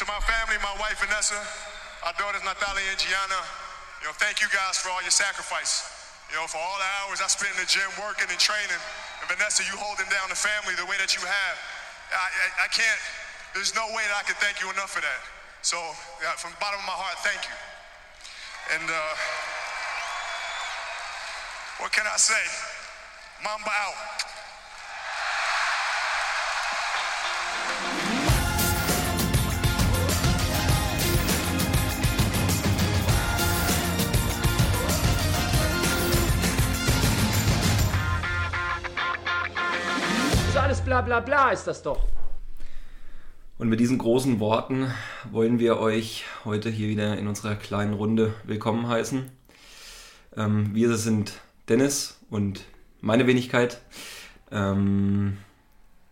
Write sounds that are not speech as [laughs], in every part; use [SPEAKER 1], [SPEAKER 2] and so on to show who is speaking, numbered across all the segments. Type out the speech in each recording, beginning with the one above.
[SPEAKER 1] to my family, my wife Vanessa, our daughters Natalia and Gianna, you know, thank you guys for all your sacrifice. You know, for all the hours I spent in the gym working and training. And Vanessa, you holding down the family the way that you have. I, I, I can't, there's no way that I can thank you enough for that. So, yeah, from the bottom of my heart, thank you. And uh, what can I say? Mamba out.
[SPEAKER 2] Bla bla bla ist das doch.
[SPEAKER 3] Und mit diesen großen Worten wollen wir euch heute hier wieder in unserer kleinen Runde willkommen heißen. Ähm, wir sind Dennis und meine Wenigkeit. Ähm,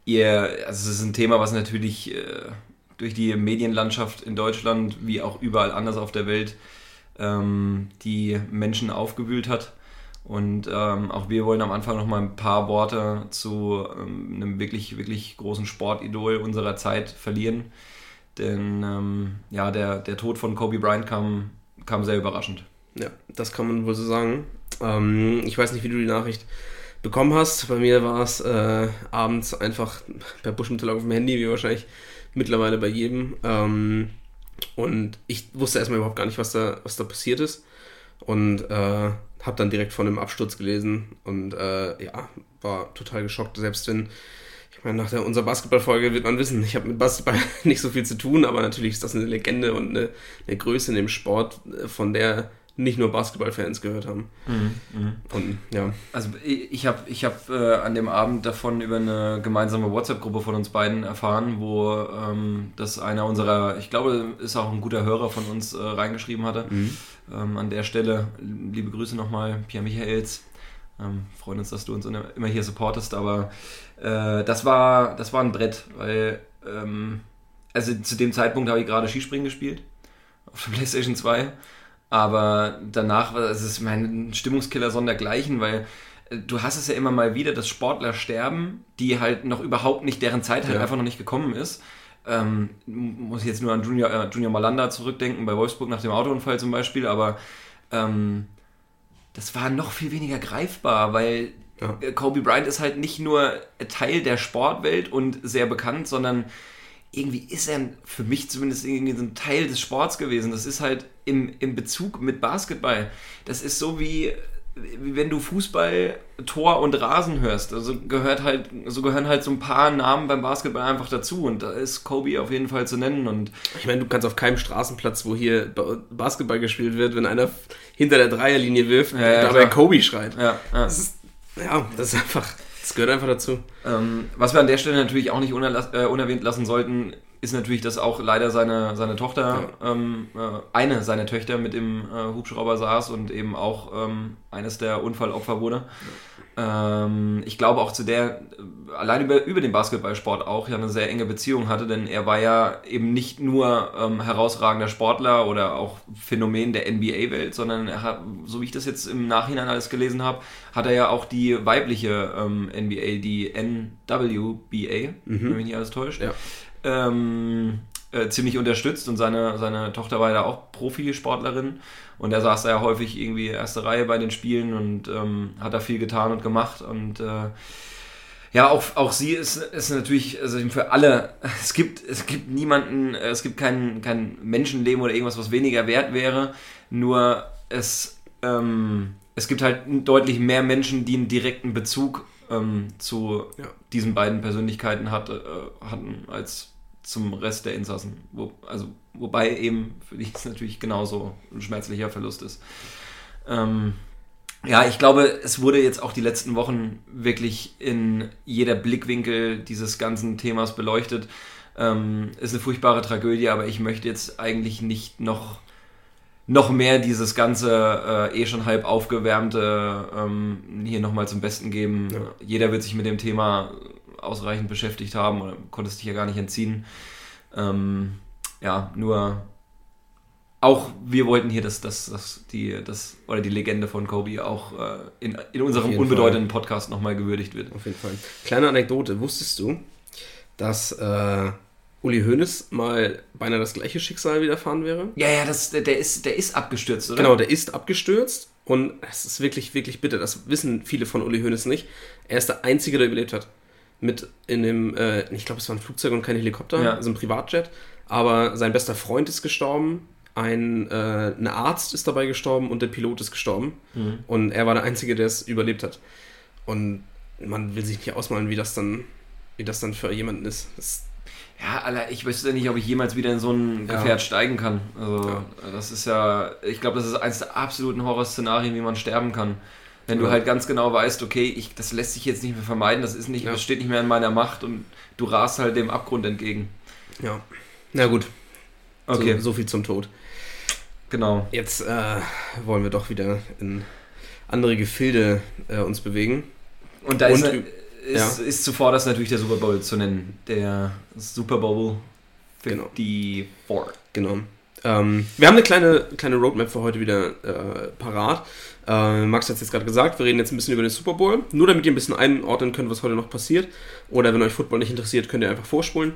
[SPEAKER 3] ihr, also es ist ein Thema, was natürlich äh, durch die Medienlandschaft in Deutschland wie auch überall anders auf der Welt ähm, die Menschen aufgewühlt hat. Und ähm, auch wir wollen am Anfang noch mal ein paar Worte zu ähm, einem wirklich, wirklich großen Sportidol unserer Zeit verlieren. Denn ähm, ja, der, der Tod von Kobe Bryant kam, kam sehr überraschend.
[SPEAKER 4] Ja, das kann man wohl so sagen. Ähm, ich weiß nicht, wie du die Nachricht bekommen hast. Bei mir war es äh, abends einfach per Push-Mittel auf dem Handy, wie wahrscheinlich mittlerweile bei jedem. Ähm, und ich wusste erstmal überhaupt gar nicht, was da, was da passiert ist. Und äh, habe dann direkt von dem Absturz gelesen und äh, ja, war total geschockt. Selbst wenn, ich meine, nach der, unserer Basketballfolge wird man wissen, ich habe mit Basketball [laughs] nicht so viel zu tun, aber natürlich ist das eine Legende und eine, eine Größe in dem Sport, äh, von der nicht nur Basketballfans gehört haben. Mhm,
[SPEAKER 3] mh. Und ja. Also ich habe ich hab, äh, an dem Abend davon über eine gemeinsame WhatsApp-Gruppe von uns beiden erfahren, wo ähm, das einer unserer, ich glaube, ist auch ein guter Hörer von uns äh, reingeschrieben hatte. Mhm. Ähm, an der Stelle liebe Grüße nochmal, Pierre Michaels. Ähm, freuen uns, dass du uns immer hier supportest, aber äh, das, war, das war ein Brett, weil ähm, also zu dem Zeitpunkt habe ich gerade Skispringen gespielt auf der [laughs] PlayStation 2 aber danach war es mein Stimmungskiller sondergleichen, weil äh, du hast es ja immer mal wieder, dass Sportler sterben, die halt noch überhaupt nicht, deren Zeit halt ja. einfach noch nicht gekommen ist. Ähm, muss ich jetzt nur an Junior, äh, Junior Malanda zurückdenken, bei Wolfsburg nach dem Autounfall zum Beispiel, aber ähm, das war noch viel weniger greifbar, weil ja. Kobe Bryant ist halt nicht nur Teil der Sportwelt und sehr bekannt, sondern irgendwie ist er für mich zumindest irgendwie so ein Teil des Sports gewesen. Das ist halt im, im Bezug mit Basketball. Das ist so wie, wie wenn du Fußball, Tor und Rasen hörst. Also gehört halt, so gehören halt so ein paar Namen beim Basketball einfach dazu. Und da ist Kobe auf jeden Fall zu nennen. Und
[SPEAKER 4] ich meine, du kannst auf keinem Straßenplatz, wo hier Basketball gespielt wird, wenn einer hinter der Dreierlinie wirft, ja, ja, dabei klar. Kobe schreit. Ja, ja. Das ist, ja, das ist einfach. Das gehört einfach dazu.
[SPEAKER 3] Ähm, was wir an der Stelle natürlich auch nicht äh, unerwähnt lassen sollten, ist natürlich, dass auch leider seine, seine Tochter, ja. ähm, äh, eine seiner Töchter mit im äh, Hubschrauber saß und eben auch ähm, eines der Unfallopfer wurde. Ja. Ähm, ich glaube auch zu der, allein über, über den Basketballsport auch, ja eine sehr enge Beziehung hatte, denn er war ja eben nicht nur ähm, herausragender Sportler oder auch Phänomen der NBA-Welt, sondern er hat, so wie ich das jetzt im Nachhinein alles gelesen habe, hat er ja auch die weibliche ähm, NBA, die NWBA, mhm. wenn mich nicht alles täuscht. Ja. Ähm, äh, ziemlich unterstützt und seine, seine Tochter war ja auch Profisportlerin und er saß da ja häufig irgendwie erste Reihe bei den Spielen und ähm, hat da viel getan und gemacht und äh, ja, auch, auch sie ist, ist natürlich, also für alle, [laughs] es gibt, es gibt niemanden, es gibt kein, kein Menschenleben oder irgendwas, was weniger wert wäre, nur es, ähm, es gibt halt deutlich mehr Menschen, die einen direkten Bezug ähm, zu ja. diesen beiden Persönlichkeiten hat, äh, hatten, als zum Rest der Insassen. Wo, also, wobei eben für die es natürlich genauso ein schmerzlicher Verlust ist. Ähm, ja, ich glaube, es wurde jetzt auch die letzten Wochen wirklich in jeder Blickwinkel dieses ganzen Themas beleuchtet. Ähm, ist eine furchtbare Tragödie, aber ich möchte jetzt eigentlich nicht noch, noch mehr dieses ganze äh, eh schon halb aufgewärmte ähm, hier nochmal zum Besten geben. Ja. Jeder wird sich mit dem Thema ausreichend beschäftigt haben oder konntest dich ja gar nicht entziehen. Ähm, ja, nur auch wir wollten hier das, das, das, die, das, oder die Legende von Kobe auch äh, in, in unserem unbedeutenden Fall. Podcast nochmal gewürdigt wird.
[SPEAKER 4] Auf jeden Fall. Kleine Anekdote, wusstest du, dass äh, Uli Hoeneß mal beinahe das gleiche Schicksal widerfahren wäre.
[SPEAKER 3] Ja, ja, das, der, ist, der ist abgestürzt, oder?
[SPEAKER 4] Genau, der ist abgestürzt und es ist wirklich, wirklich bitter. Das wissen viele von Uli Hoeneß nicht. Er ist der Einzige, der überlebt hat. Mit in dem, äh, ich glaube, es war ein Flugzeug und kein Helikopter,
[SPEAKER 3] Ja.
[SPEAKER 4] also ein Privatjet. Aber sein bester Freund ist gestorben, ein, äh, ein Arzt ist dabei gestorben und der Pilot ist gestorben.
[SPEAKER 3] Mhm.
[SPEAKER 4] Und er war der Einzige, der es überlebt hat. Und man will sich nicht ausmalen, wie das dann, wie das dann für jemanden ist. Das,
[SPEAKER 3] Ja, Alter, ich wüsste nicht, ob ich jemals wieder in so ein
[SPEAKER 4] Ja.
[SPEAKER 3] Gefährt steigen kann. Also,
[SPEAKER 4] Ja.
[SPEAKER 3] das ist ja, ich glaube, das ist eines der absoluten Horrorszenarien, wie man sterben kann. Wenn du
[SPEAKER 4] Ja.
[SPEAKER 3] halt ganz genau weißt, okay, ich, das lässt sich jetzt nicht mehr vermeiden, das ist nicht,
[SPEAKER 4] Ja.
[SPEAKER 3] das steht nicht mehr in meiner Macht und du rast halt dem Abgrund entgegen.
[SPEAKER 4] ja. Na gut,
[SPEAKER 3] Okay,
[SPEAKER 4] so, so viel zum Tod.
[SPEAKER 3] genau.
[SPEAKER 4] Jetzt äh, wollen wir doch wieder in andere Gefilde äh, uns bewegen.
[SPEAKER 3] Und da
[SPEAKER 4] Und
[SPEAKER 3] ist, ist, ist zuvor das natürlich der Super Bowl zu nennen. Der Super Bowl
[SPEAKER 4] Genau.
[SPEAKER 3] 54.
[SPEAKER 4] Genau. Ähm, wir haben eine kleine, kleine Roadmap für heute wieder äh, parat. Äh, Max hat es jetzt gerade gesagt, wir reden jetzt ein bisschen über den Super Bowl. Nur damit ihr ein bisschen einordnen könnt, was heute noch passiert. Oder wenn euch Football nicht interessiert, könnt ihr einfach vorspulen.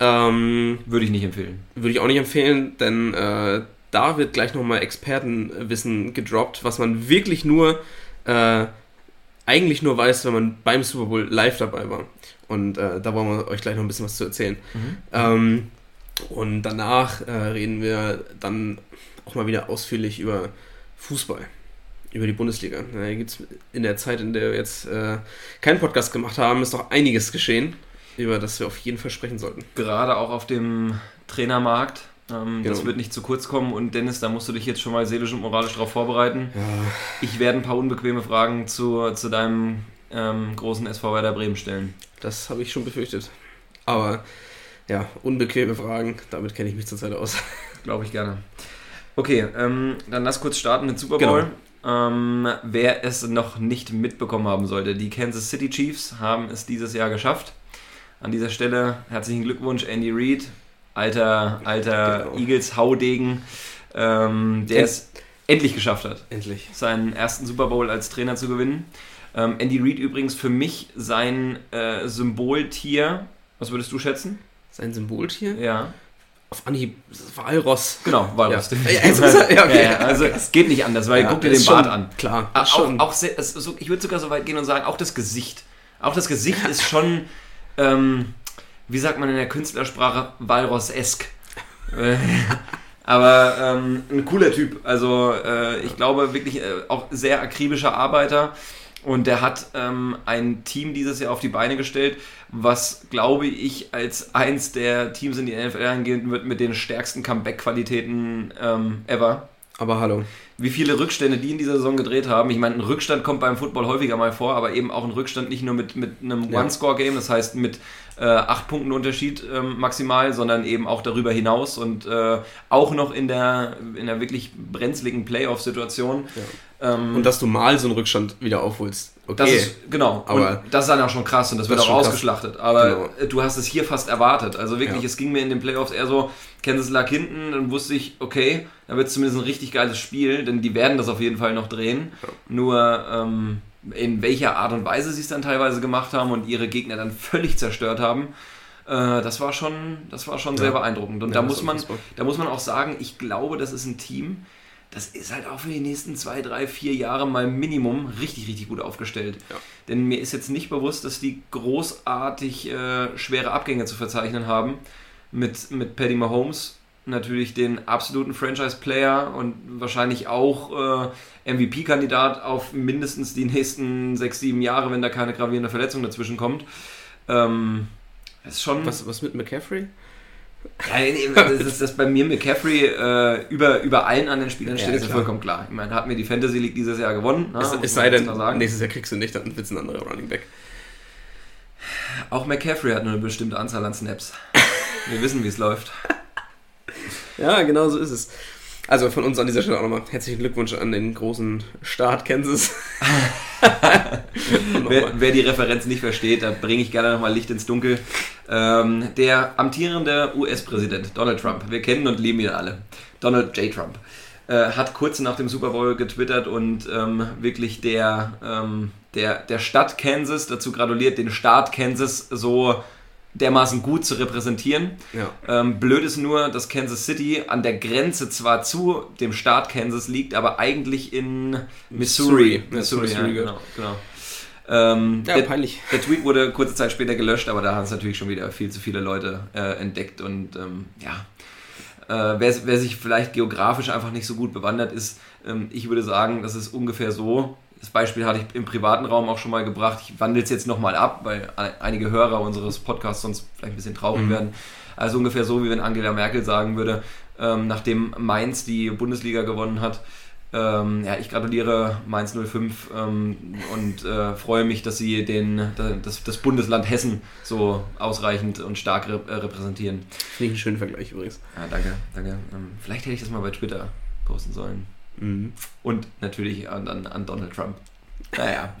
[SPEAKER 4] Ähm,
[SPEAKER 3] Würde ich nicht empfehlen.
[SPEAKER 4] würde ich auch nicht empfehlen, denn äh, da wird gleich nochmal Expertenwissen gedroppt, was man wirklich nur äh, eigentlich nur weiß, wenn man beim Super Bowl live dabei war. Und äh, da wollen wir euch gleich noch ein bisschen was zu erzählen. Ähm, und danach äh, reden wir dann auch mal wieder ausführlich über Fußball, über die Bundesliga. Da gibt's in der Zeit, in der wir jetzt äh, keinen Podcast gemacht haben, ist doch einiges geschehen, über das wir auf jeden Fall sprechen sollten.
[SPEAKER 3] Gerade auch auf dem Trainermarkt. Ähm, Das
[SPEAKER 4] Genau.
[SPEAKER 3] wird nicht zu kurz kommen. Und Dennis, da musst du dich jetzt schon mal seelisch und moralisch darauf vorbereiten.
[SPEAKER 4] Ja,
[SPEAKER 3] Ich werde ein paar unbequeme Fragen zu, zu deinem ähm, großen SV Werder Bremen stellen.
[SPEAKER 4] das habe ich schon befürchtet. Aber ja, unbequeme Fragen, damit kenne ich mich zurzeit aus. [laughs]
[SPEAKER 3] Glaube ich gerne. Okay, ähm, dann lass kurz starten mit Super
[SPEAKER 4] Genau.
[SPEAKER 3] Bowl. Ähm, wer es noch nicht mitbekommen haben sollte, die Kansas City Chiefs haben es dieses Jahr geschafft. An dieser Stelle herzlichen Glückwunsch, Andy Reid, alter, alter
[SPEAKER 4] Genau.
[SPEAKER 3] Eagles-Haudegen, ähm, der
[SPEAKER 4] End-
[SPEAKER 3] es endlich geschafft hat,
[SPEAKER 4] Endlich.
[SPEAKER 3] seinen ersten Super Bowl als Trainer zu gewinnen. Ähm, Andy Reid übrigens für mich sein äh, Symboltier. Was würdest du schätzen?
[SPEAKER 4] Sein Symboltier?
[SPEAKER 3] Ja.
[SPEAKER 4] Auf Anhieb, Walross.
[SPEAKER 3] Genau, Walrus.
[SPEAKER 4] Ja. Ja, er- ja, okay.
[SPEAKER 3] Ja, also es geht nicht anders, weil guck dir den Bart an.
[SPEAKER 4] Klar, ist schon.
[SPEAKER 3] Auch, auch sehr, es, so, ich würde sogar so weit gehen und sagen, auch das Gesicht. Auch das Gesicht ist schon, ähm, wie sagt man in der Künstlersprache, Walross-esk. Äh, [laughs] Aber ähm, ein cooler Typ. Also äh, ich glaube wirklich äh, auch sehr akribischer Arbeiter. Und der hat ähm, ein Team dieses Jahr auf die Beine gestellt, was, glaube ich, als eins der Teams in die NFL angehen wird mit den stärksten Comeback-Qualitäten ähm, ever.
[SPEAKER 4] Aber hallo.
[SPEAKER 3] Wie viele Rückstände die in dieser Saison gedreht haben. Ich meine, ein Rückstand kommt beim Football häufiger mal vor, aber eben auch ein Rückstand nicht nur mit, mit einem
[SPEAKER 4] Ja.
[SPEAKER 3] One-Score-Game, das heißt mit äh, acht Punkten Unterschied ähm, maximal, sondern eben auch darüber hinaus und äh, auch noch in der, in der wirklich brenzligen Playoff-Situation. Ähm,
[SPEAKER 4] Und dass du mal so einen Rückstand wieder aufholst. Okay.
[SPEAKER 3] das ist, genau,
[SPEAKER 4] Aber-
[SPEAKER 3] und das ist dann auch schon krass und das,
[SPEAKER 4] Das
[SPEAKER 3] wird auch ausgeschlachtet. Aber
[SPEAKER 4] Genau.
[SPEAKER 3] du hast es hier fast erwartet. Also wirklich,
[SPEAKER 4] Ja.
[SPEAKER 3] es ging mir in den Playoffs eher so, Kansas lag hinten, dann wusste ich, okay, da wird es zumindest ein richtig geiles Spiel, denn die werden das auf jeden Fall noch drehen. Nur ähm, in welcher Art und Weise sie es dann teilweise gemacht haben und ihre Gegner dann völlig zerstört haben, äh, das war schon, das war schon sehr
[SPEAKER 4] Ja.
[SPEAKER 3] beeindruckend. Und
[SPEAKER 4] Ja,
[SPEAKER 3] da muss man, da muss man auch sagen, ich glaube, das ist ein Team, das ist halt auch für die nächsten zwei, drei, vier Jahre mal Minimum richtig, richtig gut aufgestellt.
[SPEAKER 4] Ja.
[SPEAKER 3] Denn mir ist jetzt nicht bewusst, dass die großartig äh, schwere Abgänge zu verzeichnen haben. Mit, mit Paddy Mahomes, natürlich den absoluten Franchise-Player und wahrscheinlich auch äh, MVP-Kandidat auf mindestens die nächsten sechs, sieben Jahre, wenn da keine gravierende Verletzung dazwischen kommt. Ähm, ist schon.
[SPEAKER 4] was, was mit McCaffrey?
[SPEAKER 3] Ja, nee, das ist das bei mir McCaffrey äh, über, über allen anderen Spielern
[SPEAKER 4] Ja,
[SPEAKER 3] steht, ist ja vollkommen klar. Ich meine, hat mir die Fantasy League dieses Jahr gewonnen. ne,
[SPEAKER 4] es, es sei denn, nächstes Jahr kriegst du nicht, dann wird es ein anderer Running Back.
[SPEAKER 3] Auch McCaffrey hat nur eine bestimmte Anzahl an Snaps. [laughs] Wir wissen, wie es läuft.
[SPEAKER 4] Ja, genau so ist es. Also von uns an dieser Stelle auch nochmal herzlichen Glückwunsch an den großen Staat Kansas. [laughs] [laughs]
[SPEAKER 3] Wer, wer die Referenz nicht versteht, da bringe ich gerne nochmal Licht ins Dunkel. Ähm, der amtierende US-Präsident Donald Trump, wir kennen und lieben ihn alle, Donald J. Trump, äh, hat kurz nach dem Super Bowl getwittert und ähm, wirklich der, ähm, der, der Stadt Kansas dazu gratuliert, den Staat Kansas so dermaßen gut zu repräsentieren.
[SPEAKER 4] Ja.
[SPEAKER 3] Ähm, blöd ist nur, dass Kansas City an der Grenze zwar zu dem Staat Kansas liegt, aber eigentlich in Missouri.
[SPEAKER 4] Missouri. Zu Missouri
[SPEAKER 3] ja, genau. genau. Ähm,
[SPEAKER 4] Ja,
[SPEAKER 3] der,
[SPEAKER 4] peinlich.
[SPEAKER 3] der Tweet wurde kurze Zeit später gelöscht, aber da haben es natürlich schon wieder viel zu viele Leute äh, entdeckt und ähm, ja. Äh, wer, wer sich vielleicht geografisch einfach nicht so gut bewandert ist, ähm, ich würde sagen, das ist ungefähr so. Das Beispiel hatte ich im privaten Raum auch schon mal gebracht. Ich wandle es jetzt nochmal ab, weil ein- einige Hörer unseres Podcasts sonst vielleicht ein bisschen traurig werden. Also ungefähr so, wie wenn Angela Merkel sagen würde, ähm, nachdem Mainz die Bundesliga gewonnen hat, ähm, ja, ich gratuliere Mainz 05 ähm, und äh, freue mich, dass sie den, das, das Bundesland Hessen so ausreichend und stark rep äh, repräsentieren.
[SPEAKER 4] Finde ich einen schönen Vergleich übrigens.
[SPEAKER 3] Ja, danke, danke. Ähm, vielleicht hätte ich das mal bei Twitter posten sollen. Und natürlich an, an, Donald Trump. Naja.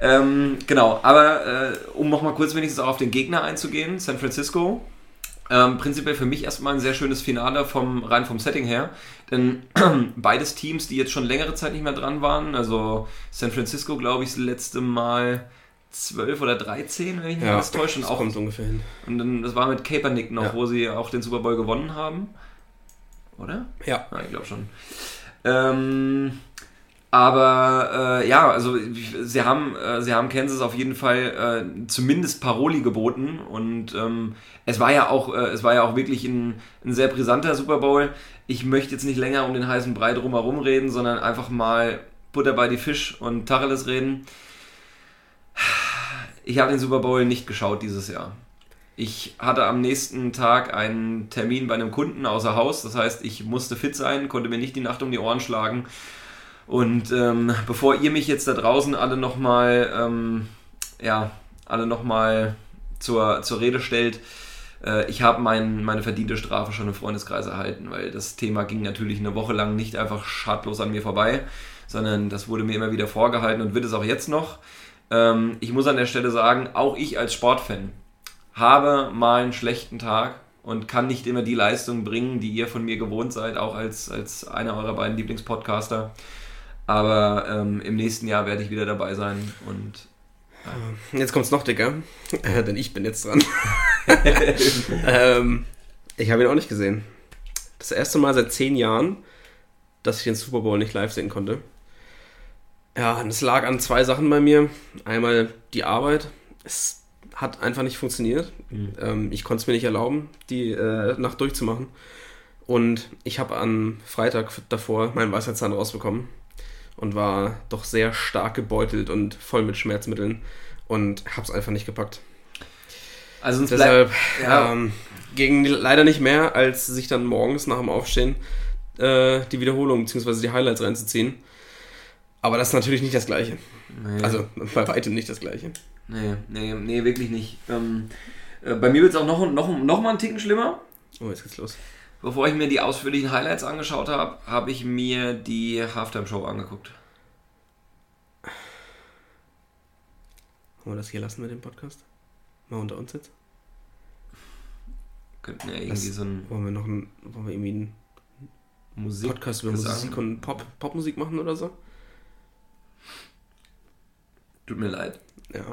[SPEAKER 3] ähm, genau, aber äh, um nochmal kurz wenigstens auch auf den Gegner einzugehen, San Francisco. Ähm, prinzipiell für mich erstmal ein sehr schönes Finale vom, rein vom Setting her. Denn [clears throat] beides Teams, die jetzt schon längere Zeit nicht mehr dran waren, also San Francisco, glaube ich, das letzte Mal 12 oder 13, wenn ich mich nicht
[SPEAKER 4] Ja,
[SPEAKER 3] alles täusche. Und
[SPEAKER 4] das
[SPEAKER 3] auch
[SPEAKER 4] kommt ungefähr hin.
[SPEAKER 3] und dann, das war mit Kaepernick noch,
[SPEAKER 4] Ja.
[SPEAKER 3] wo sie auch den Super Bowl gewonnen haben. Oder?
[SPEAKER 4] Ja.
[SPEAKER 3] Ja, ich glaube schon. Ähm, aber äh, ja, also sie haben, äh, sie haben Kansas auf jeden Fall äh, zumindest Paroli geboten und ähm, es war ja auch, äh, es war ja auch wirklich ein, ein sehr brisanter Super Bowl. Ich möchte jetzt nicht länger um den heißen Brei drumherum reden, sondern einfach mal Butter bei die Fisch und Tacheles reden. Ich habe den Super Bowl nicht geschaut dieses Jahr. Ich hatte am nächsten Tag einen Termin bei einem Kunden außer Haus. Das heißt, ich musste fit sein, konnte mir nicht die Nacht um die Ohren schlagen. Und ähm, bevor ihr mich jetzt da draußen alle nochmal, ähm, ja, alle nochmal zur, zur Rede stellt, äh, ich habe mein, meine verdiente Strafe schon im Freundeskreis erhalten, weil das Thema ging natürlich eine Woche lang nicht einfach schadlos an mir vorbei, sondern das wurde mir immer wieder vorgehalten und wird es auch jetzt noch. Ähm, ich muss an der Stelle sagen, auch ich als Sportfan habe mal einen schlechten Tag und kann nicht immer die Leistung bringen, die ihr von mir gewohnt seid, auch als, als einer eurer beiden Lieblingspodcaster. Aber ähm, im nächsten Jahr werde ich wieder dabei sein und
[SPEAKER 4] Jetzt kommt's noch dicker, [laughs] äh, denn ich bin jetzt dran. [laughs] ähm, ich habe ihn auch nicht gesehen. Das erste Mal seit zehn Jahren, dass ich den Super Bowl nicht live sehen konnte. Ja, und es lag an zwei Sachen bei mir. Einmal die Arbeit. Es hat einfach nicht funktioniert. Ähm, ich konnte es mir nicht erlauben, die äh, Nacht durchzumachen. Und ich habe am Freitag davor meinen Weisheitszahn rausbekommen und war doch sehr stark gebeutelt und voll mit Schmerzmitteln und hab's einfach nicht gepackt.
[SPEAKER 3] also uns
[SPEAKER 4] Deshalb
[SPEAKER 3] bleibt, ja,
[SPEAKER 4] ähm, ging leider nicht mehr, als sich dann morgens nach dem Aufstehen äh, die Wiederholung bzw. die Highlights reinzuziehen. Aber das ist natürlich nicht das Gleiche.
[SPEAKER 3] nee,
[SPEAKER 4] Also bei weitem nicht das Gleiche.
[SPEAKER 3] nee, nee, nee, wirklich nicht. Ähm, äh, bei mir wird es auch noch, noch, noch mal einen Ticken schlimmer.
[SPEAKER 4] Oh, jetzt geht's los.
[SPEAKER 3] Bevor ich mir die ausführlichen Highlights angeschaut habe, habe ich mir die Halftime-Show angeguckt.
[SPEAKER 4] Wollen wir das hier lassen mit dem Podcast? Mal unter uns jetzt?
[SPEAKER 3] Könnten ja irgendwie
[SPEAKER 4] Das-
[SPEAKER 3] so einen
[SPEAKER 4] Wollen wir noch einen, wollen wir irgendwie einen
[SPEAKER 3] Musik
[SPEAKER 4] Podcast über Musik und Pop, Popmusik machen oder so?
[SPEAKER 3] Tut mir leid.
[SPEAKER 4] Ja.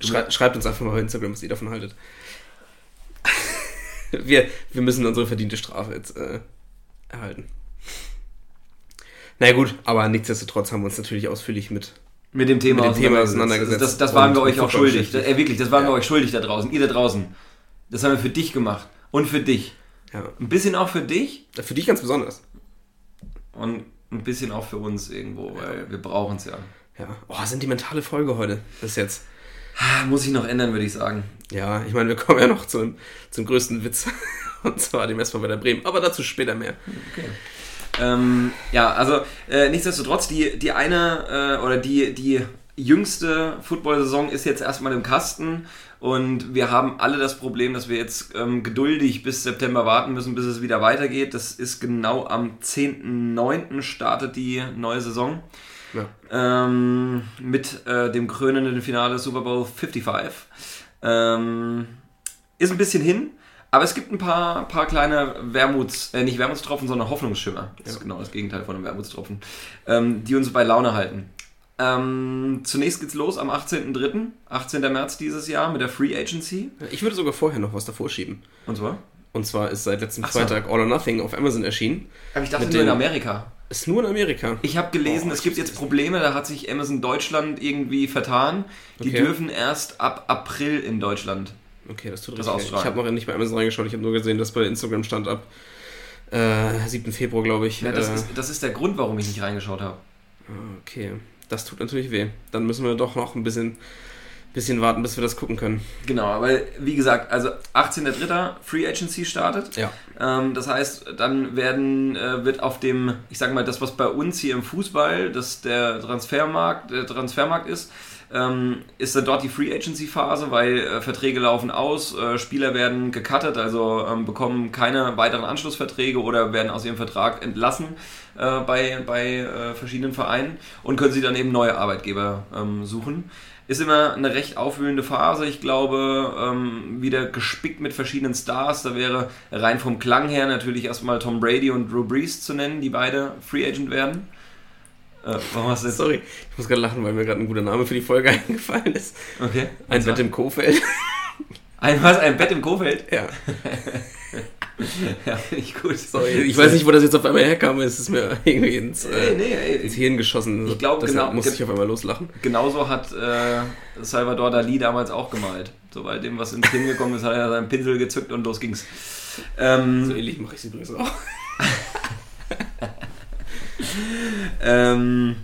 [SPEAKER 4] Schrei schreibt uns einfach mal bei Instagram, was ihr davon haltet. [laughs] wir, wir müssen unsere verdiente Strafe jetzt äh, erhalten. Na ja, gut, aber nichtsdestotrotz haben wir uns natürlich ausführlich mit.
[SPEAKER 3] Mit dem Thema,
[SPEAKER 4] Mit dem Thema
[SPEAKER 3] auseinandergesetzt. Das, das waren wir euch auch schuldig. Das, äh, wirklich, das waren
[SPEAKER 4] Ja.
[SPEAKER 3] wir euch schuldig da draußen. Ihr da draußen. Das haben wir für dich gemacht. Und für dich.
[SPEAKER 4] Ja,
[SPEAKER 3] Ein bisschen auch für dich
[SPEAKER 4] für dich ganz besonders.
[SPEAKER 3] und ein bisschen auch für uns irgendwo, weil wir brauchen es ja.
[SPEAKER 4] Ja. Oh, sentimentale Folge heute. Bis jetzt.
[SPEAKER 3] Ah, Muss ich noch ändern, würde ich sagen.
[SPEAKER 4] Ja, ich meine, wir kommen ja noch zum, zum größten Witz. [laughs] Und zwar dem SV Werder Bremen. Aber dazu später mehr.
[SPEAKER 3] Okay. Ähm, ja, also äh, nichtsdestotrotz, die, die eine äh, oder die, die jüngste Football-Saison ist jetzt erstmal im Kasten und wir haben alle das Problem, dass wir jetzt ähm, geduldig bis September warten müssen, bis es wieder weitergeht. Das ist genau am 10.09. startet die neue Saison
[SPEAKER 4] Ja.
[SPEAKER 3] ähm, mit äh, dem krönenden Finale Super Bowl 55. Ähm, ist ein bisschen hin, aber es gibt ein paar, paar kleine Wermuts, äh, nicht Wermutstropfen, sondern Hoffnungsschimmer. Das ist
[SPEAKER 4] Ja.
[SPEAKER 3] genau das Gegenteil von einem Wermutstropfen, ähm, die uns bei Laune halten. Ähm, zunächst geht's los am 18.03., 18. März dieses Jahr mit der Free Agency.
[SPEAKER 4] Ich würde sogar vorher noch was davor schieben.
[SPEAKER 3] Und zwar?
[SPEAKER 4] Und zwar ist seit letztem
[SPEAKER 3] so.
[SPEAKER 4] Freitag All or Nothing auf Amazon erschienen.
[SPEAKER 3] Aber ich dachte nur in
[SPEAKER 4] den-
[SPEAKER 3] Amerika.
[SPEAKER 4] Ist nur in Amerika.
[SPEAKER 3] Ich habe gelesen,
[SPEAKER 4] Oh,
[SPEAKER 3] es gibt jetzt Probleme, da hat sich Amazon Deutschland irgendwie vertan. Die
[SPEAKER 4] Okay.
[SPEAKER 3] dürfen erst ab April in Deutschland.
[SPEAKER 4] Okay, das tut
[SPEAKER 3] Das
[SPEAKER 4] richtig. Ich habe noch nicht bei Amazon reingeschaut. Ich habe nur gesehen, dass bei Instagram stand ab äh, 7. Februar, glaube ich.
[SPEAKER 3] Ja, das,
[SPEAKER 4] äh,
[SPEAKER 3] ist, das ist der Grund, warum ich nicht reingeschaut habe.
[SPEAKER 4] okay, das tut natürlich weh. Dann müssen wir doch noch ein bisschen, bisschen warten, bis wir das gucken können.
[SPEAKER 3] Genau, aber wie gesagt, also 18.03. Free Agency startet.
[SPEAKER 4] Ja.
[SPEAKER 3] Ähm, das heißt, dann werden, äh, wird auf dem, ich sage mal, das, was bei uns hier im Fußball, das der Transfermarkt, der Transfermarkt ist, ähm, ist dann dort die Free Agency Phase, weil äh, Verträge laufen aus, äh, Spieler werden gecuttet, also ähm, bekommen keine weiteren Anschlussverträge oder werden aus ihrem Vertrag entlassen äh, bei, bei äh, verschiedenen Vereinen und können sie dann eben neue Arbeitgeber ähm, suchen. Ist immer eine recht aufwühlende Phase. Ich glaube, ähm, wieder gespickt mit verschiedenen Stars. Da wäre rein vom Klang her natürlich erstmal Tom Brady und Drew Brees zu nennen, die beide Free Agent werden. Äh, warum hast du jetzt?
[SPEAKER 4] Sorry, ich muss gerade lachen, weil mir gerade ein guter Name für die Folge [laughs] eingefallen ist.
[SPEAKER 3] Okay.
[SPEAKER 4] Ein
[SPEAKER 3] zwar-
[SPEAKER 4] Bett im Kofeld.
[SPEAKER 3] Ein, was? Ein Bett im Kofeld?
[SPEAKER 4] ja. [laughs]
[SPEAKER 3] Ja, finde ich gut.
[SPEAKER 4] Sorry, ich weiß nicht, wo das jetzt auf einmal herkam. Es ist mir [laughs] irgendwie ins,
[SPEAKER 3] Nee,
[SPEAKER 4] äh,
[SPEAKER 3] nee, ey.
[SPEAKER 4] ins Hirn geschossen.
[SPEAKER 3] Ich glaub,
[SPEAKER 4] Deshalb
[SPEAKER 3] genau-
[SPEAKER 4] musste ich auf einmal loslachen.
[SPEAKER 3] Genauso hat äh, Salvador Dali damals auch gemalt. Sobald dem was ins Kinn gekommen ist, hat er seinen Pinsel gezückt und los ging's. Ähm,
[SPEAKER 4] So ähnlich mache ich es übrigens auch. [laughs]
[SPEAKER 3] Ähm,